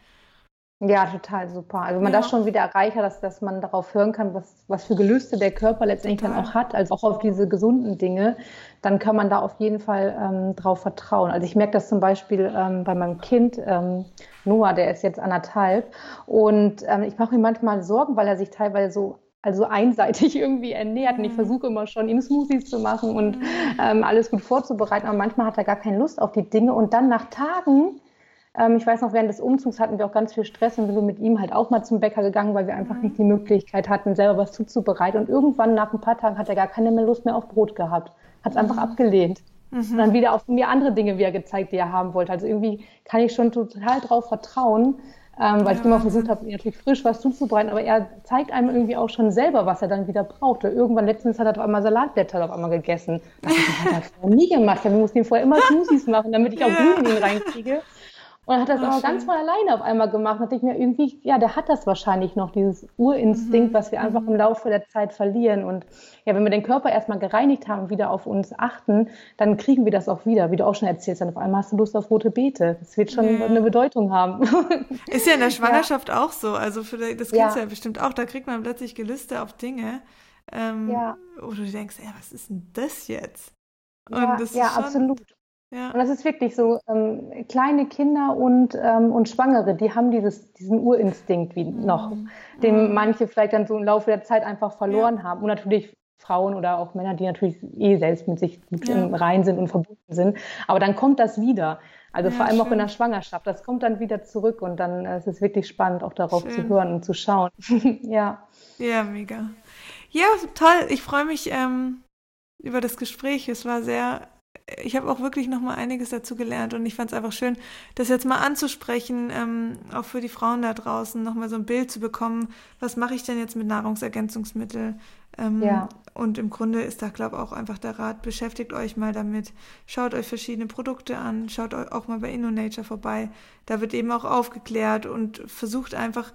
Ja, total super. Also wenn man ja. das schon wieder erreicht dass, dass man darauf hören kann, was, was für Gelüste der Körper letztendlich total. dann auch hat, also auch auf diese gesunden Dinge, dann kann man da auf jeden Fall ähm, drauf vertrauen. Also ich merke das zum Beispiel ähm, bei meinem Kind, ähm, Noah, der ist jetzt anderthalb und ähm, ich mache mir manchmal Sorgen, weil er sich teilweise so also einseitig irgendwie ernährt. Und ich mhm. versuche immer schon, ihm Smoothies zu machen und mhm. ähm, alles gut vorzubereiten. Aber manchmal hat er gar keine Lust auf die Dinge. Und dann nach Tagen, ähm, ich weiß noch, während des Umzugs hatten wir auch ganz viel Stress und sind wir mit ihm halt auch mal zum Bäcker gegangen, weil wir einfach nicht die Möglichkeit hatten, selber was zuzubereiten. Und irgendwann nach ein paar Tagen hat er gar keine mehr Lust mehr auf Brot gehabt. Hat es einfach mhm. abgelehnt. Mhm. Und dann wieder auf mir andere Dinge wieder gezeigt, die er haben wollte. Also irgendwie kann ich schon total drauf vertrauen, ähm, weil ja, ich immer versucht habe, natürlich frisch was zuzubereiten, aber er zeigt einem irgendwie auch schon selber, was er dann wieder braucht. Oder irgendwann letztens hat er auf einmal Salatblätter auf einmal gegessen. Das hat er vorher nie gemacht. Wir mussten ihm vorher immer Smoothies machen, damit ich auch Grün in ihn reinkriege. Und hat das Ach, aber ganz von alleine auf einmal gemacht. Da dachte ich mir irgendwie, ja, der hat das wahrscheinlich noch, dieses Urinstinkt, mhm. was wir einfach mhm. im Laufe der Zeit verlieren. Und ja, wenn wir den Körper erstmal gereinigt haben und wieder auf uns achten, dann kriegen wir das auch wieder, wie du auch schon erzählst. Dann auf einmal hast du Lust auf rote Beete. Das wird schon ja. eine Bedeutung haben. Ist ja in der Schwangerschaft ja. auch so. Also für das Kind ja. ja bestimmt auch. Da kriegt man plötzlich Gelüste auf Dinge. Ähm, ja. Oder du denkst, ey, was ist denn das jetzt? Und ja, das ja absolut. Ja. Und das ist wirklich so, ähm, kleine Kinder und, ähm, und Schwangere, die haben dieses, diesen Urinstinkt wie noch, mhm. den mhm. manche vielleicht dann so im Laufe der Zeit einfach verloren ja. haben. Und natürlich Frauen oder auch Männer, die natürlich eh selbst mit sich gut ja. im Rein sind und verbunden sind. Aber dann kommt das wieder. Also vor allem schön. auch in der Schwangerschaft. Das kommt dann wieder zurück und dann äh, ist es wirklich spannend, auch darauf schön. zu hören und zu schauen. ja. Ja, mega. Ja, toll. Ich freue mich ähm, über das Gespräch. Es war sehr ich habe auch wirklich noch mal einiges dazu gelernt und ich fand es einfach schön, das jetzt mal anzusprechen, ähm, auch für die Frauen da draußen noch mal so ein Bild zu bekommen, was mache ich denn jetzt mit Nahrungsergänzungsmitteln? Ähm, ja. Und im Grunde ist da, glaube ich, auch einfach der Rat, beschäftigt euch mal damit, schaut euch verschiedene Produkte an, schaut auch mal bei InnoNature vorbei, da wird eben auch aufgeklärt und versucht einfach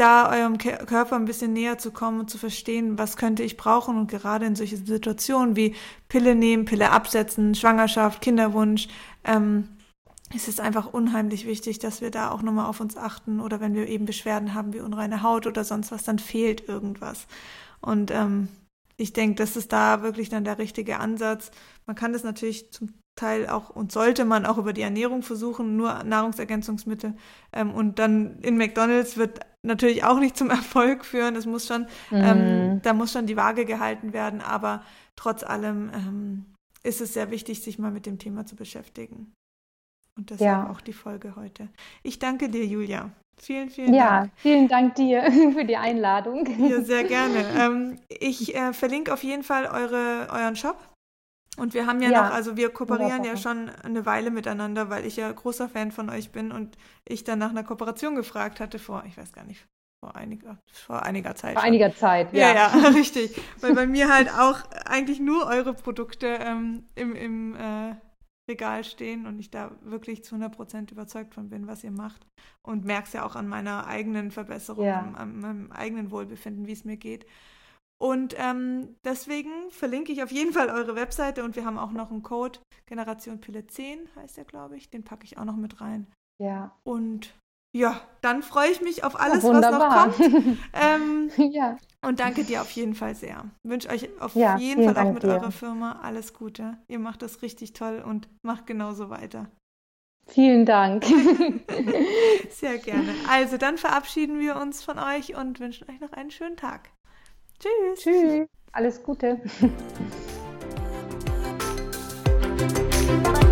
da eurem Körper ein bisschen näher zu kommen und zu verstehen, was könnte ich brauchen und gerade in solchen Situationen wie Pille nehmen, Pille absetzen, Schwangerschaft, Kinderwunsch, ähm, es ist einfach unheimlich wichtig, dass wir da auch nochmal auf uns achten oder wenn wir eben Beschwerden haben wie unreine Haut oder sonst was, dann fehlt irgendwas. Und ähm, ich denke, das ist da wirklich dann der richtige Ansatz. Man kann das natürlich zum Teil auch und sollte man auch über die Ernährung versuchen, nur Nahrungsergänzungsmittel. Ähm, und dann in McDonalds wird natürlich auch nicht zum Erfolg führen. Es muss schon, ähm, mhm. ähm, da muss schon die Waage gehalten werden, aber trotz allem ähm, ist es sehr wichtig, sich mal mit dem Thema zu beschäftigen. Und deshalb ja. auch die Folge heute. Ich danke dir, Julia. Vielen, vielen ja, Dank. Ja, vielen Dank dir für die Einladung. Ja, sehr gerne. Ähm, ich äh, verlinke auf jeden Fall eure, euren Shop und wir haben ja, ja, noch, also wir kooperieren ja schon eine Weile miteinander, weil ich ja großer Fan von euch bin und ich dann nach einer Kooperation gefragt hatte vor, ich weiß gar nicht, vor einiger, vor einiger Zeit. Vor schon. einiger Zeit, ja. Ja, ja, richtig. weil bei mir halt auch eigentlich nur eure Produkte ähm, im, im äh, Regal stehen und ich da wirklich zu 100% überzeugt von bin, was ihr macht. Und merk's ja auch an meiner eigenen Verbesserung, ja. an, an meinem eigenen Wohlbefinden, wie es mir geht. Und ähm, deswegen verlinke ich auf jeden Fall eure Webseite und wir haben auch noch einen Code, Generation Pille 10 heißt der, glaube ich. Den packe ich auch noch mit rein. Ja. Und ja, dann freue ich mich auf alles, was noch kommt. ähm, ja. Und danke dir auf jeden Fall sehr. Wünsche euch auf ja, jeden Fall auch mit dir. eurer Firma alles Gute. Ihr macht das richtig toll und macht genauso weiter. Vielen Dank. Sehr gerne. Also dann verabschieden wir uns von euch und wünschen euch noch einen schönen Tag. Tschüss. Tschüss. Alles Gute.